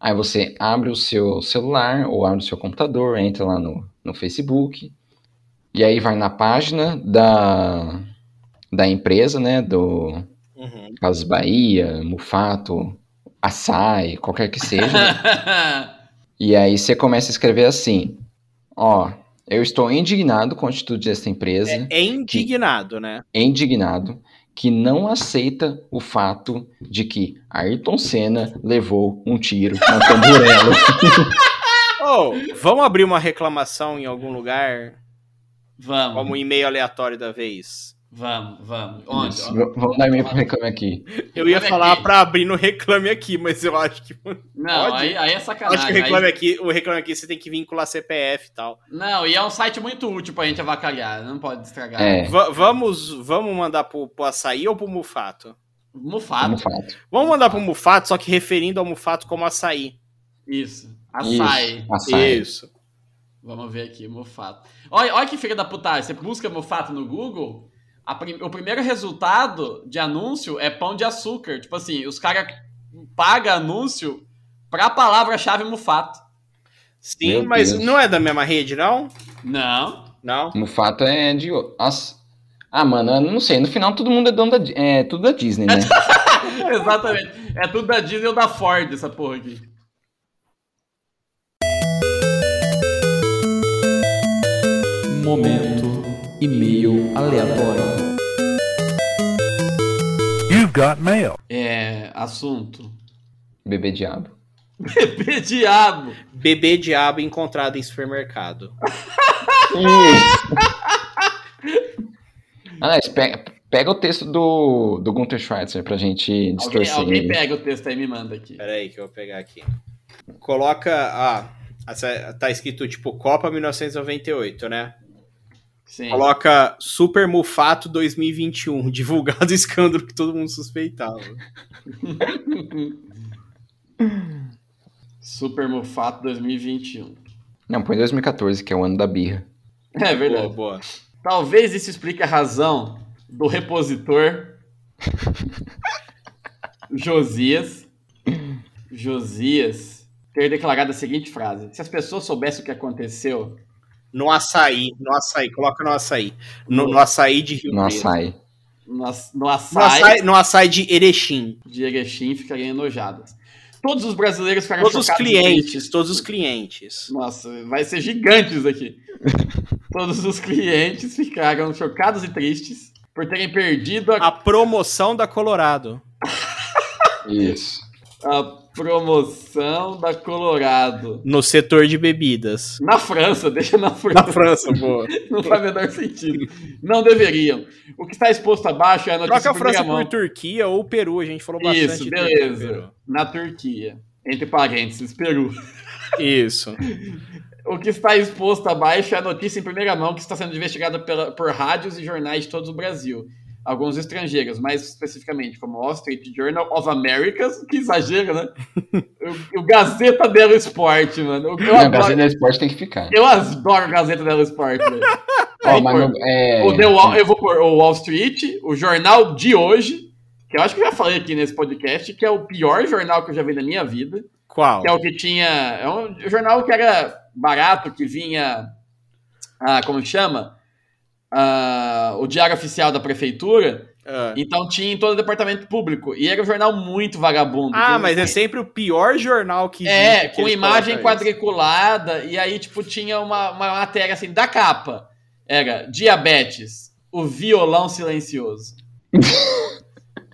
Aí você abre o seu celular ou abre o seu computador, entra lá no, no Facebook, e aí vai na página da, da empresa, né? Do Uhum. Casas Bahia, Mufato, Açaí, qualquer que seja. (laughs) E aí você começa a escrever assim: Ó, eu estou indignado com a atitude desta empresa, É indignado, né? indignado, que não aceita o fato de que Ayrton Senna levou um tiro na tamburela. (laughs) Ô, vamos abrir uma reclamação em algum lugar? vamos. Como um e-mail aleatório da vez. Vamos, vamos. Onde? Vamos dar e-mail pro Reclame Aqui. Eu ia Reclame falar Aqui. pra abrir no Reclame Aqui, mas eu acho que. Não, Pode? aí, aí é sacanagem. Acho que o Reclame aí- Aqui, o Reclame Aqui você tem que vincular CPF e tal. Não, e é um site muito útil pra gente avacalhar. Não pode estragar. É, Va- vamos, vamos mandar pro, pro açaí ou pro mufato? Mufato. Mufato. Vamos mandar pro mufato, só que referindo ao mufato como açaí. Isso. Açaí. Isso, açaí. Isso. Vamos ver aqui, Mufato. Olha, olha que filha da putagem. Você busca Mufato no Google, prim- o primeiro resultado de anúncio é pão de açúcar. Tipo assim, os caras pagam anúncio pra palavra-chave Mufato. Sim, Meu mas Deus. não é da mesma rede, não? Não. Não. Mufato é de. Nossa. Ah, mano, eu não sei. No final todo mundo é dono da, é, tudo da Disney, né? (laughs) Exatamente. É tudo da Disney ou da Ford, essa porra aqui. Momento e-mail aleatório. You've got mail. É, assunto. Bebê diabo. Bebê diabo. Bebê diabo encontrado em supermercado. (laughs) Alex, pega, pega o texto do, do Gunther Schweitzer pra gente Alguém, distorcer. alguém ele. pega o texto aí e me manda aqui. Pera aí que eu vou pegar aqui. Coloca. Ah, essa- tá escrito tipo Copa 1998, né? Sim. Coloca Super Mufato 2021, (laughs) divulgado escândalo que todo mundo suspeitava. (laughs) Super Mufato 2021. Não, põe 2014, que é o ano da birra. É verdade. Boa, boa. Talvez isso explique a razão do repositor (laughs) Josias Josias ter declarado a seguinte frase: Se as pessoas soubessem o que aconteceu, No açaí, no açaí, coloca no açaí. No, no açaí de Rio No Preto. açaí. no, no No açaí açaí, no açaí de Erechim. de Erechim ficariam enojadas. Todos os brasileiros ficaram Todos os clientes, todos os clientes. Nossa, vai ser gigante isso aqui. (laughs) Todos os clientes ficaram chocados e tristes por terem perdido a, A promoção da Colorado. Isso. a promoção da Colorado. No setor de bebidas. Na França, deixa na França. Na França, boa. (laughs) Não faz o menor sentido. Não deveriam. O que está exposto abaixo é a notícia Troca a França mão. por Turquia ou Peru, a gente falou bastante. Isso, beleza. Peru. Na Turquia. Entre parênteses, Peru. Isso. O que está exposto abaixo é a notícia em primeira mão que está sendo investigada pela- por rádios e jornais de todo o Brasil. Alguns estrangeiros, mais especificamente, como Wall Street Journal of Americas, que exagero, né? (laughs) o, o Gazeta dello Sport, mano. Eu, eu Não, adoro, Gazeta do Esporte tem que ficar. eu adoro Gazeta dello Sport, velho. (laughs) É, O The Wall, eu vou pôr o Wall Street, o jornal de hoje, que eu acho que eu já falei aqui nesse podcast, que é o pior jornal que eu já vi na minha vida. Qual? Que é o que tinha. É um jornal que era barato, que vinha. Ah, como chama? Ah, o Diário Oficial da Prefeitura. Ah, Então tinha em todo o departamento público. E era um jornal muito vagabundo. Ah, mas é sempre o pior jornal que É, que com imagem colocam isso. quadriculada, e aí, tipo, tinha uma, uma matéria assim, da capa. Era diabetes, o violão silencioso. (laughs)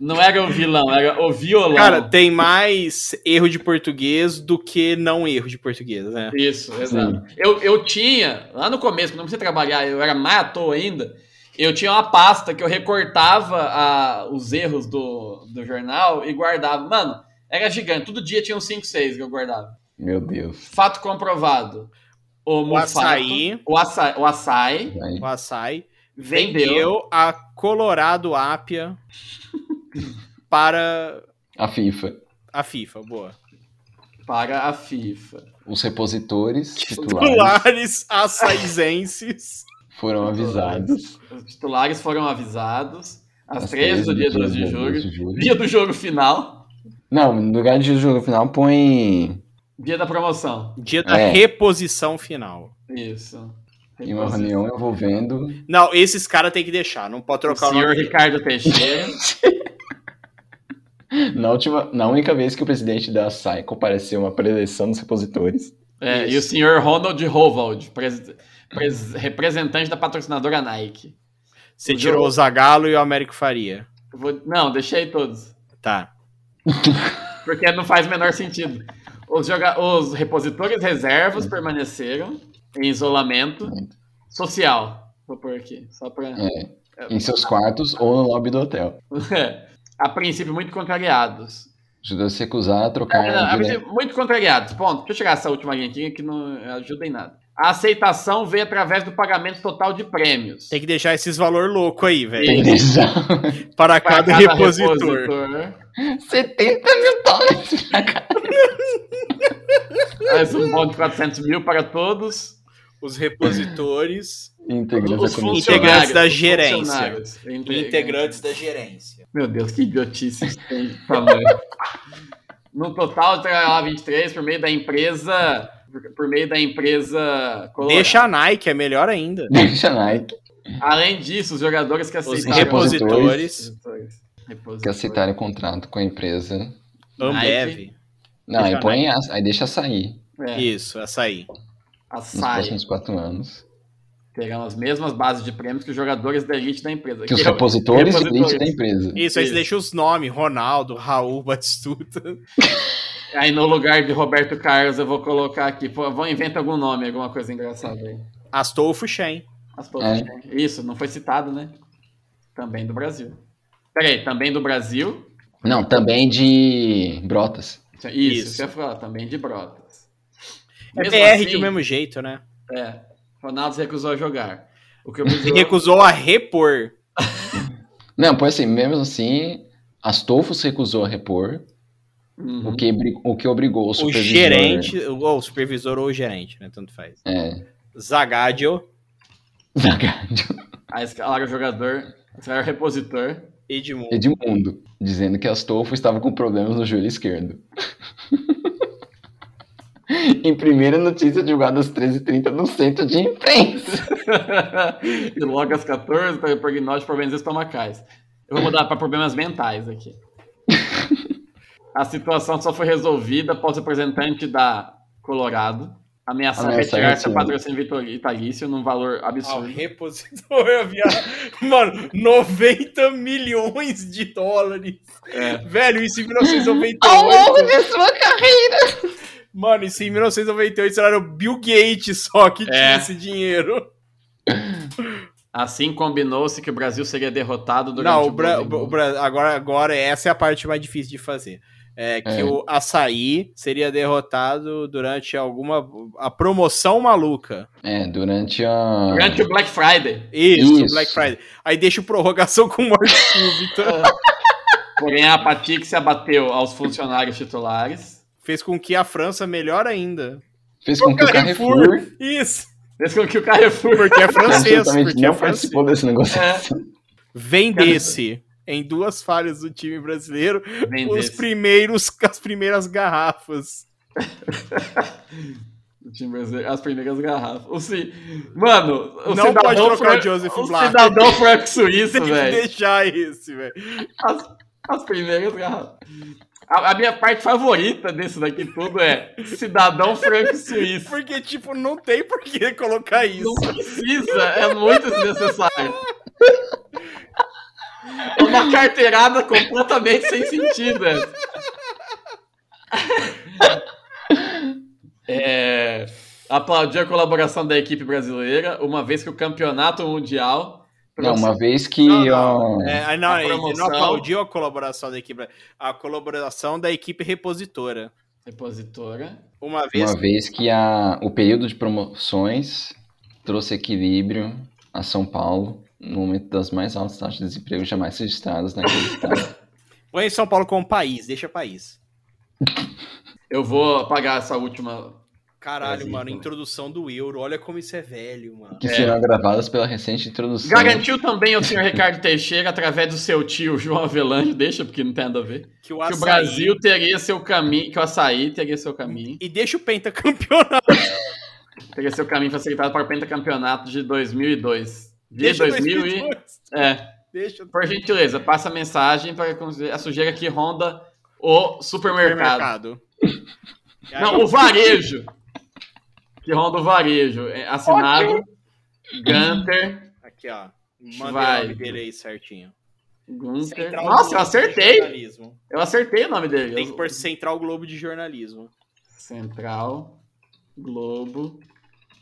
Não era o vilão, era o violão. Cara, tem mais erro de português do que não erro de português, né? Isso, exato. Eu, eu tinha, lá no começo, quando eu comecei a trabalhar, eu era mais à toa ainda, eu tinha uma pasta que eu recortava a- os erros do, do jornal e guardava. Mano, era gigante, todo dia tinha uns 5, 6 que eu guardava. Meu Deus. Fato comprovado. O, O açaí, O açaí, o açaí o açaí vendeu, vendeu a Colorado Ápia para A FIFA. a FIFA, boa. para a FIFA. Os repositores titulares Titulares açaizenses. foram avisados. Os titulares foram avisados às Às 13 do dia 12 de julho, dia do jogo final, Não, no lugar de jogo final põe dia da promoção. Dia da É. reposição final. Isso. em uma reunião envolvendo. Não, esses caras tem que deixar, não pode O trocar o, senhor nome. Ricardo Teixeira. (laughs) Na, última, na única vez que o presidente da SAI compareceu a uma preleção dos repositores. é, e o senhor Ronald Hovald, pres- pres- representante da patrocinadora Nike. Você o tirou jogo- o Zagalo e o Américo Faria. Vou- não, deixei todos. Tá. (laughs) Porque não faz o menor sentido. Os, joga- os repositores reservas permaneceram em isolamento social. Vou pôr aqui, só pra. É, em seus quartos ou no lobby do hotel. (laughs) a princípio, muito contrariados. Ajudou a se recusar a trocar. É, dire- princípio, muito contrariados. Ponto. Deixa eu chegar essa última linha aqui que não ajuda em nada. A aceitação veio através do pagamento total de prêmios. Tem que deixar esses valor louco aí, velho. Tem que deixar Para Para cada, repositor. 70 mil dólares pra cá. Mais um bônus de 400 mil para todos. Os repositores. Integrantes Os da comissão. Integrantes da os gerência. funcionários. Integrantes da gerência. Meu Deus, que idiotice isso tem tamanho. (laughs) No total, lá 23 por meio da empresa. Por meio da empresa. Colorado. Deixa a Nike, é melhor ainda. Deixa a Nike. Além disso, os jogadores que Os aceitaram. repositores. Repositores. Repositores. Que aceitarem o contrato com a empresa. Ambev. Não, Deixa aí põe. a- Aí deixa sair É, Isso, açaí. a nos próximos quatro anos. Terão as mesmas bases de prêmios que os jogadores da elite da empresa. Que os é- repositores de repositores. elite da empresa. Isso, aí você Isso. deixa os nomes, Ronaldo, Raul, (laughs) Batistuta. Aí no lugar de Roberto Carlos eu vou colocar aqui. Pô, vou inventar algum nome, alguma coisa engraçada aí. Astolfo Shen. As todas, né? Isso, não foi citado, né? Também do Brasil. Peraí, também do Brasil. Não, também de Brotas. Isso, Isso. que eu ia falar, também de Brotas. É Mesmo BR assim, do mesmo jeito, né? É, Ronaldo se recusou a jogar. O que Se (laughs) recusou a repor. (laughs) Não, pois assim, mesmo assim, Astolfo se recusou a repor, Uhum. o, que, o que obrigou o O supervisor... gerente, ou o supervisor ou o gerente, né? Tanto faz. É, Zagadio, (laughs) Zagádio. Aí escalaram o jogador, escalaram o repositor. Edmundo. Edmundo, dizendo que Astolfo estava com problemas no joelho esquerdo. (laughs) em primeira notícia divulgada às 13h30 no centro de imprensa. (laughs) e logo às 14, para prognóstico de problemas estomacais. Eu vou mudar para problemas mentais aqui. (laughs) A situação só foi resolvida após o representante da Colorado ameaçar retirar seu patrocínio vitor- vitalício num valor Ao absurdo. repositor havia. Mano, 90 milhões de dólares. É. Velho, isso em Ao 1998. longo de sua carreira. Mano, isso em 1998 era o Bill Gates só que tinha É. esse dinheiro. Assim combinou-se que o Brasil seria derrotado durante Não, o o Bra- Brasil. o Bra- agora, agora essa é a parte mais difícil de fazer. É que É. o açaí seria derrotado durante alguma. a promoção maluca. É, durante a... Durante o Black Friday. Isso, Isso. Black Friday. Aí deixa o prorrogação com morte súbita. (laughs) Porém, a apatia que se abateu aos funcionários titulares. Fez com que a França melhor ainda. Fez com que o Carrefour Isso. Fez com que o Carrefour Porque é francês. Porque é não francês. participou desse negócio. É. Vendesse em duas falhas do time brasileiro os primeiros, as primeiras garrafas. o time brasileiro, as primeiras garrafas. O ci- Mano, o Não cidadão pode trocar o Joseph o Blatter. cidadão (laughs) franco-suíço, Tem que velho. deixar esse, velho. As, as primeiras garrafas. A, a minha parte favorita desse daqui tudo é cidadão franco-suíço. Porque, tipo, não tem por que colocar isso. Não precisa, é muito desnecessário. É uma carteirada completamente sem sentido. essa. É, aplaudir a colaboração da equipe brasileira, uma vez que o campeonato mundial. Não, uma vez que... Não, não. ó, É, aí não, promoção. não aplaudiu a colaboração da equipe. A colaboração da equipe repositora. Repositora. Uma vez. Uma vez que a, o período de promoções trouxe equilíbrio a São Paulo no momento das mais altas taxas de desemprego jamais registradas naquele (laughs) estado. Põe São Paulo como país, deixa país. Eu vou apagar essa última. Caralho, Brasil, mano, introdução do euro. Olha como isso é velho, mano. Que É. serão agravadas pela recente introdução. Garantiu também o senhor Ricardo Teixeira através do seu tio João Avelange, deixa porque não tem nada a ver. Que o, Que o açaí- Brasil teria seu caminho, que o açaí teria seu caminho, E deixa o pentacampeonato. (laughs) teria seu caminho facilitado para o pentacampeonato de 2002. De Deixa 2000 e... 2002. É, Deixa por gentileza, passa a mensagem para a sujeira que ronda o supermercado. supermercado. E Não, o varejo. Que ronda o varejo. É Assinado Gunter. Aqui, ó. Manda Vai. o nome dele aí certinho. Gunter. Central Nossa, eu Globo de acertei. Jornalismo. Eu acertei o nome dele. Tem que pôr Central Globo de Jornalismo. Central Globo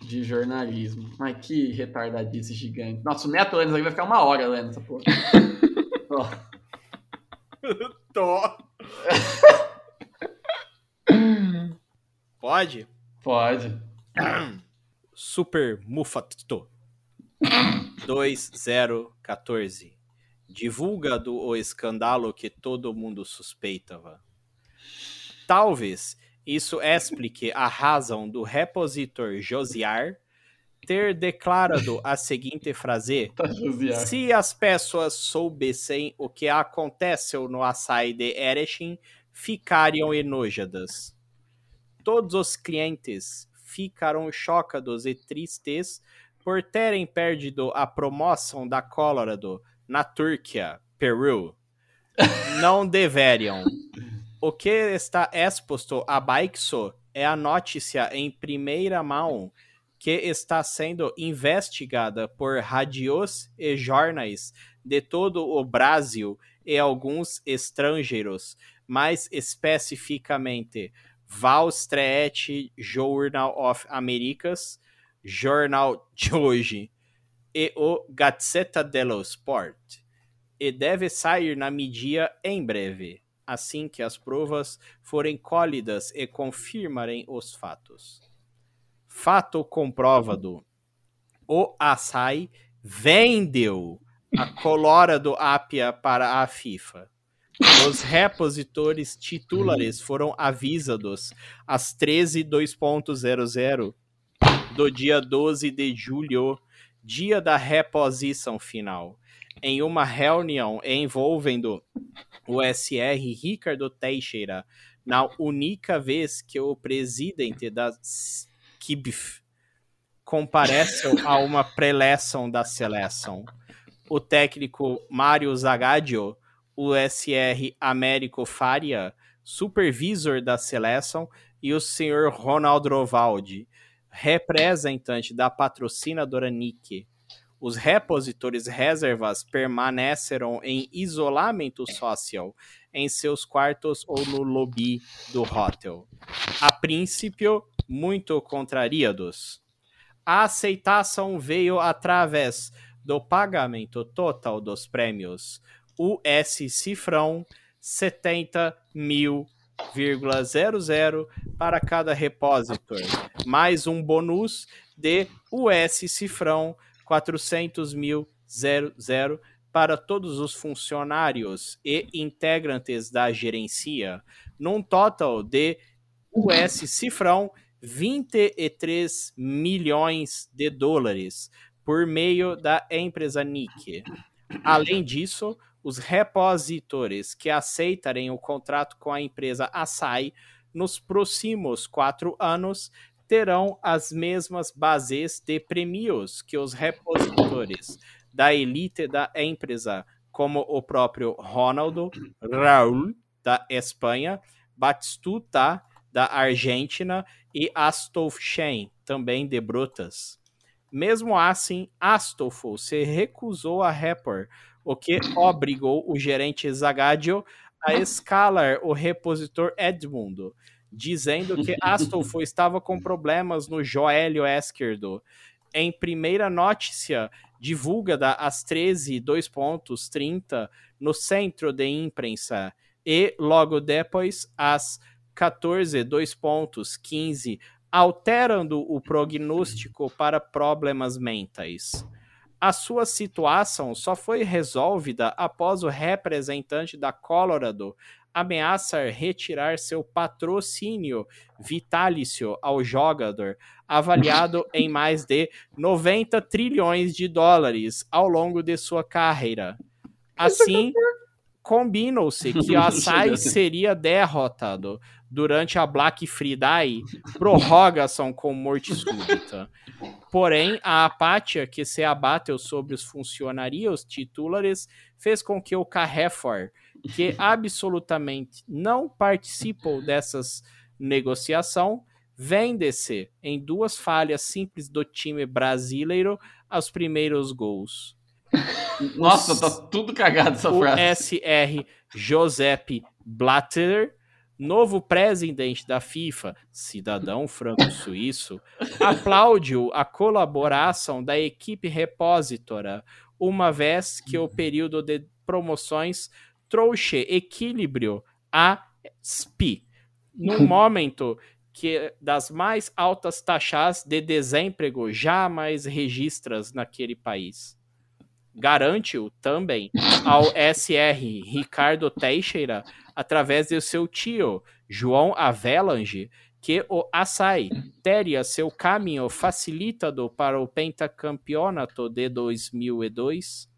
de Jornalismo. Mas que retardadice gigante. Nossa, o Neto aqui vai ficar uma hora lendo essa porra. (laughs) Ó, (laughs) Tô. (laughs) Pode? pode. (coughs) Super Mufato 2014 Divulga do o escândalo que todo mundo suspeitava. Talvez isso explique a razão do repositor Josiar ter declarado a seguinte frase: (laughs) Tá. Se as pessoas soubessem o que aconteceu no açaí de Erechim, ficariam enojadas. Todos os clientes ficaram chocados e tristes por terem perdido a promoção da Colorado na Turquia, Peru. (laughs) Não deveriam. O que está exposto abaixo é a notícia em primeira mão que está sendo investigada por radios e jornais de todo o Brasil e alguns estrangeiros, mais especificamente Wall Street Journal of Americas, Jornal de hoje, e o Gazzetta dello Sport, e deve sair na mídia em breve, assim que as provas forem colhidas e confirmarem os fatos. Fato comprovado. O açaí vendeu a colora do Apia para a FIFA. Os repositores titulares foram avisados às 13.2.00 do dia 12 de julho, dia da reposição final, em uma reunião envolvendo o SR Ricardo Teixeira, na única vez que o presidente da KIBF compareceu a uma preleção da seleção. O técnico Mário Zagadio, o SR Américo Faria, supervisor da seleção, e o senhor Ronaldo Rovaldi, representante da patrocinadora Nike. Os repositores reservas permaneceram em isolamento social em seus quartos ou no lobby do hotel. A princípio, muito contrariados. A aceitação veio através do pagamento total dos prêmios US cifrão 70 mil para cada repositor, mais um bônus de US cifrão 400 mil para todos os funcionários e integrantes da gerencia, num total de US cifrão 23 milhões de dólares por meio da empresa Nike. Além disso, os repositores que aceitarem o contrato com a empresa Asai nos próximos quatro anos terão as mesmas bases de prêmios que os repositores da elite da empresa, como o próprio Ronaldo, Raul, da Espanha, Batistuta, da Argentina, e Astolf Shen, também de Brutas. Mesmo assim, Astolfo se recusou a repor o que obrigou o gerente Zagadio a (laughs) escalar o repositor Edmundo, dizendo que (laughs) Astolfo estava com problemas no joelho esquerdo. Em primeira notícia divulgada às 13, 2 pontos, 30, no centro de imprensa, e logo depois às 14, 2 pontos, 15, alterando o prognóstico para problemas mentais. A sua situação só foi resolvida após o representante da Colorado ameaçar retirar seu patrocínio vitalício ao jogador, avaliado (laughs) em mais de 90 trilhões de dólares ao longo de sua carreira. Assim, combinou-se que a (laughs) SAI seria derrotado durante a Black Friday, prorrogação com morte súbita. Porém, a apátia que se abateu sobre os funcionários titulares fez com que o Carrefour, que absolutamente não participou dessas negociação, vendesse em duas falhas simples do time brasileiro os primeiros gols. (laughs) Nossa, tá tudo cagado essa o frase. SR Josep Blatter novo presidente da FIFA, cidadão franco-suíço, aplaudiu a colaboração da equipe repositora, uma vez que o período de promoções trouxe equilíbrio a SPI, no (laughs) momento que das mais altas taxas de desemprego jamais registras naquele país. Garante-o também ao (laughs) SR Ricardo Teixeira através de seu tio, João Avelange, que o açaí teria seu caminho facilitado para o pentacampeonato de 2002?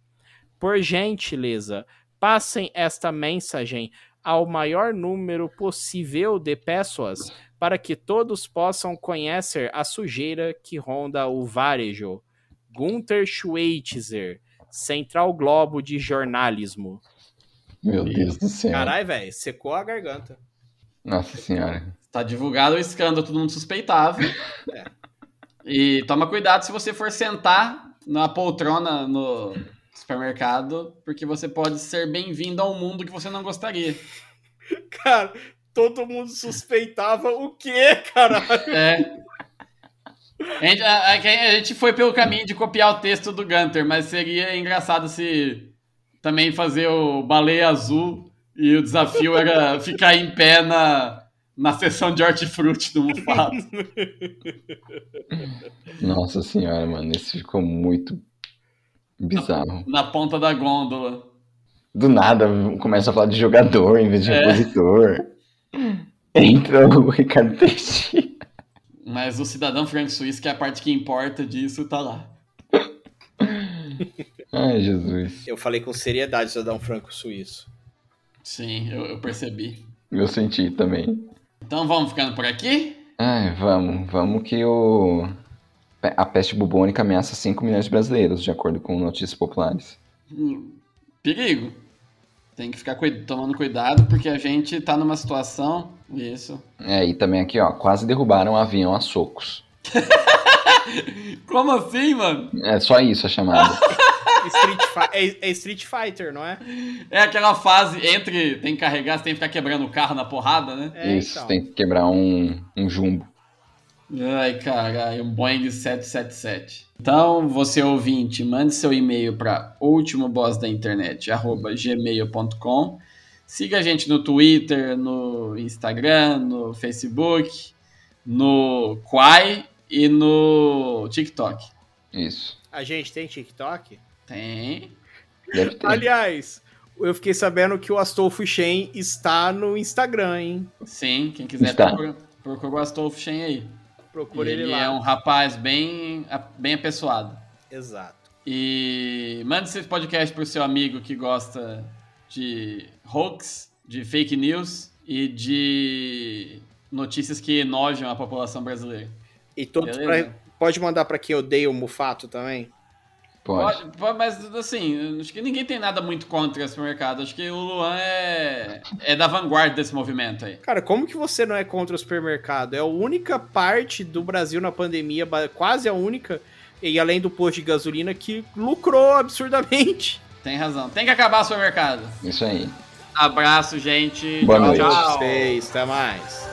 Por gentileza, passem esta mensagem ao maior número possível de pessoas para que todos possam conhecer a sujeira que ronda o varejo. Gunther Schweitzer, Central Globo de Jornalismo. Meu Deus do céu. Caralho, velho, secou a garganta. Nossa senhora. Tá divulgado o escândalo, todo mundo suspeitava. (laughs) É. E toma cuidado se você for sentar na poltrona no supermercado, porque você pode ser bem-vindo a um mundo que você não gostaria. (laughs) Cara, todo mundo suspeitava o quê, caralho? É. A gente, a- a- gente foi pelo caminho de copiar o texto do Gunter, mas seria engraçado se também fazer o baleia azul e o desafio era ficar em pé na, na sessão de hortifruti do Mufato. Nossa senhora, mano, esse ficou muito bizarro. na ponta da gôndola. Do nada começa a falar de jogador em vez de É. repositor. Entra o Ricardo Teixeira. Mas o cidadão franco suíço, que é a parte que importa disso, tá lá. (laughs) Ai, Jesus. Eu falei com seriedade, cidadão franco suíço. Sim, eu, eu percebi. Eu senti também. Então vamos ficando por aqui? Ai, vamos, vamos que o. A peste bubônica ameaça 5 milhões de brasileiros, de acordo com notícias populares. Hum, Perigo. Tem que ficar cui- tomando cuidado, porque a gente tá numa situação. Isso. É, e também aqui, ó, quase derrubaram um avião a socos. (laughs) Como assim, mano? É só isso a chamada. (laughs) Street é, é Street Fighter, não é? É aquela fase entre tem que carregar, você tem que ficar quebrando o carro na porrada, né? É, isso, então. tem que quebrar um, um jumbo. Ai, caralho, um Boeing 777. Então, você ouvinte, mande seu e-mail para ultimobossdainternet@gmail.com. Siga a gente no Twitter, no Instagram, no Facebook, no Quai e no TikTok. Isso. A gente tem TikTok? Tem. Deve ter. Aliás, eu fiquei sabendo que o Astolfo Shen está no Instagram, hein? Sim, quem quiser Está. procura, procura o Astolfo Shen aí. Procura ele, ele lá. é um rapaz bem, bem apessoado. Exato. E mande esse podcast pro seu amigo que gosta de hoax, de fake news e de notícias que enojam a população brasileira. E todos pra- pode mandar pra quem odeia o Mufato também? Pode. Pode- pode, mas assim, acho que ninguém tem nada muito contra esse mercado. Acho que o Luan é, é da vanguarda desse movimento aí. Cara, como que você não é contra o supermercado? É a única parte do Brasil na pandemia, quase a única, e além do posto de gasolina, que lucrou absurdamente. Tem razão. Tem que acabar o supermercado. Isso aí. Abraço, gente. Boa tchau, noite. tchau. Até mais.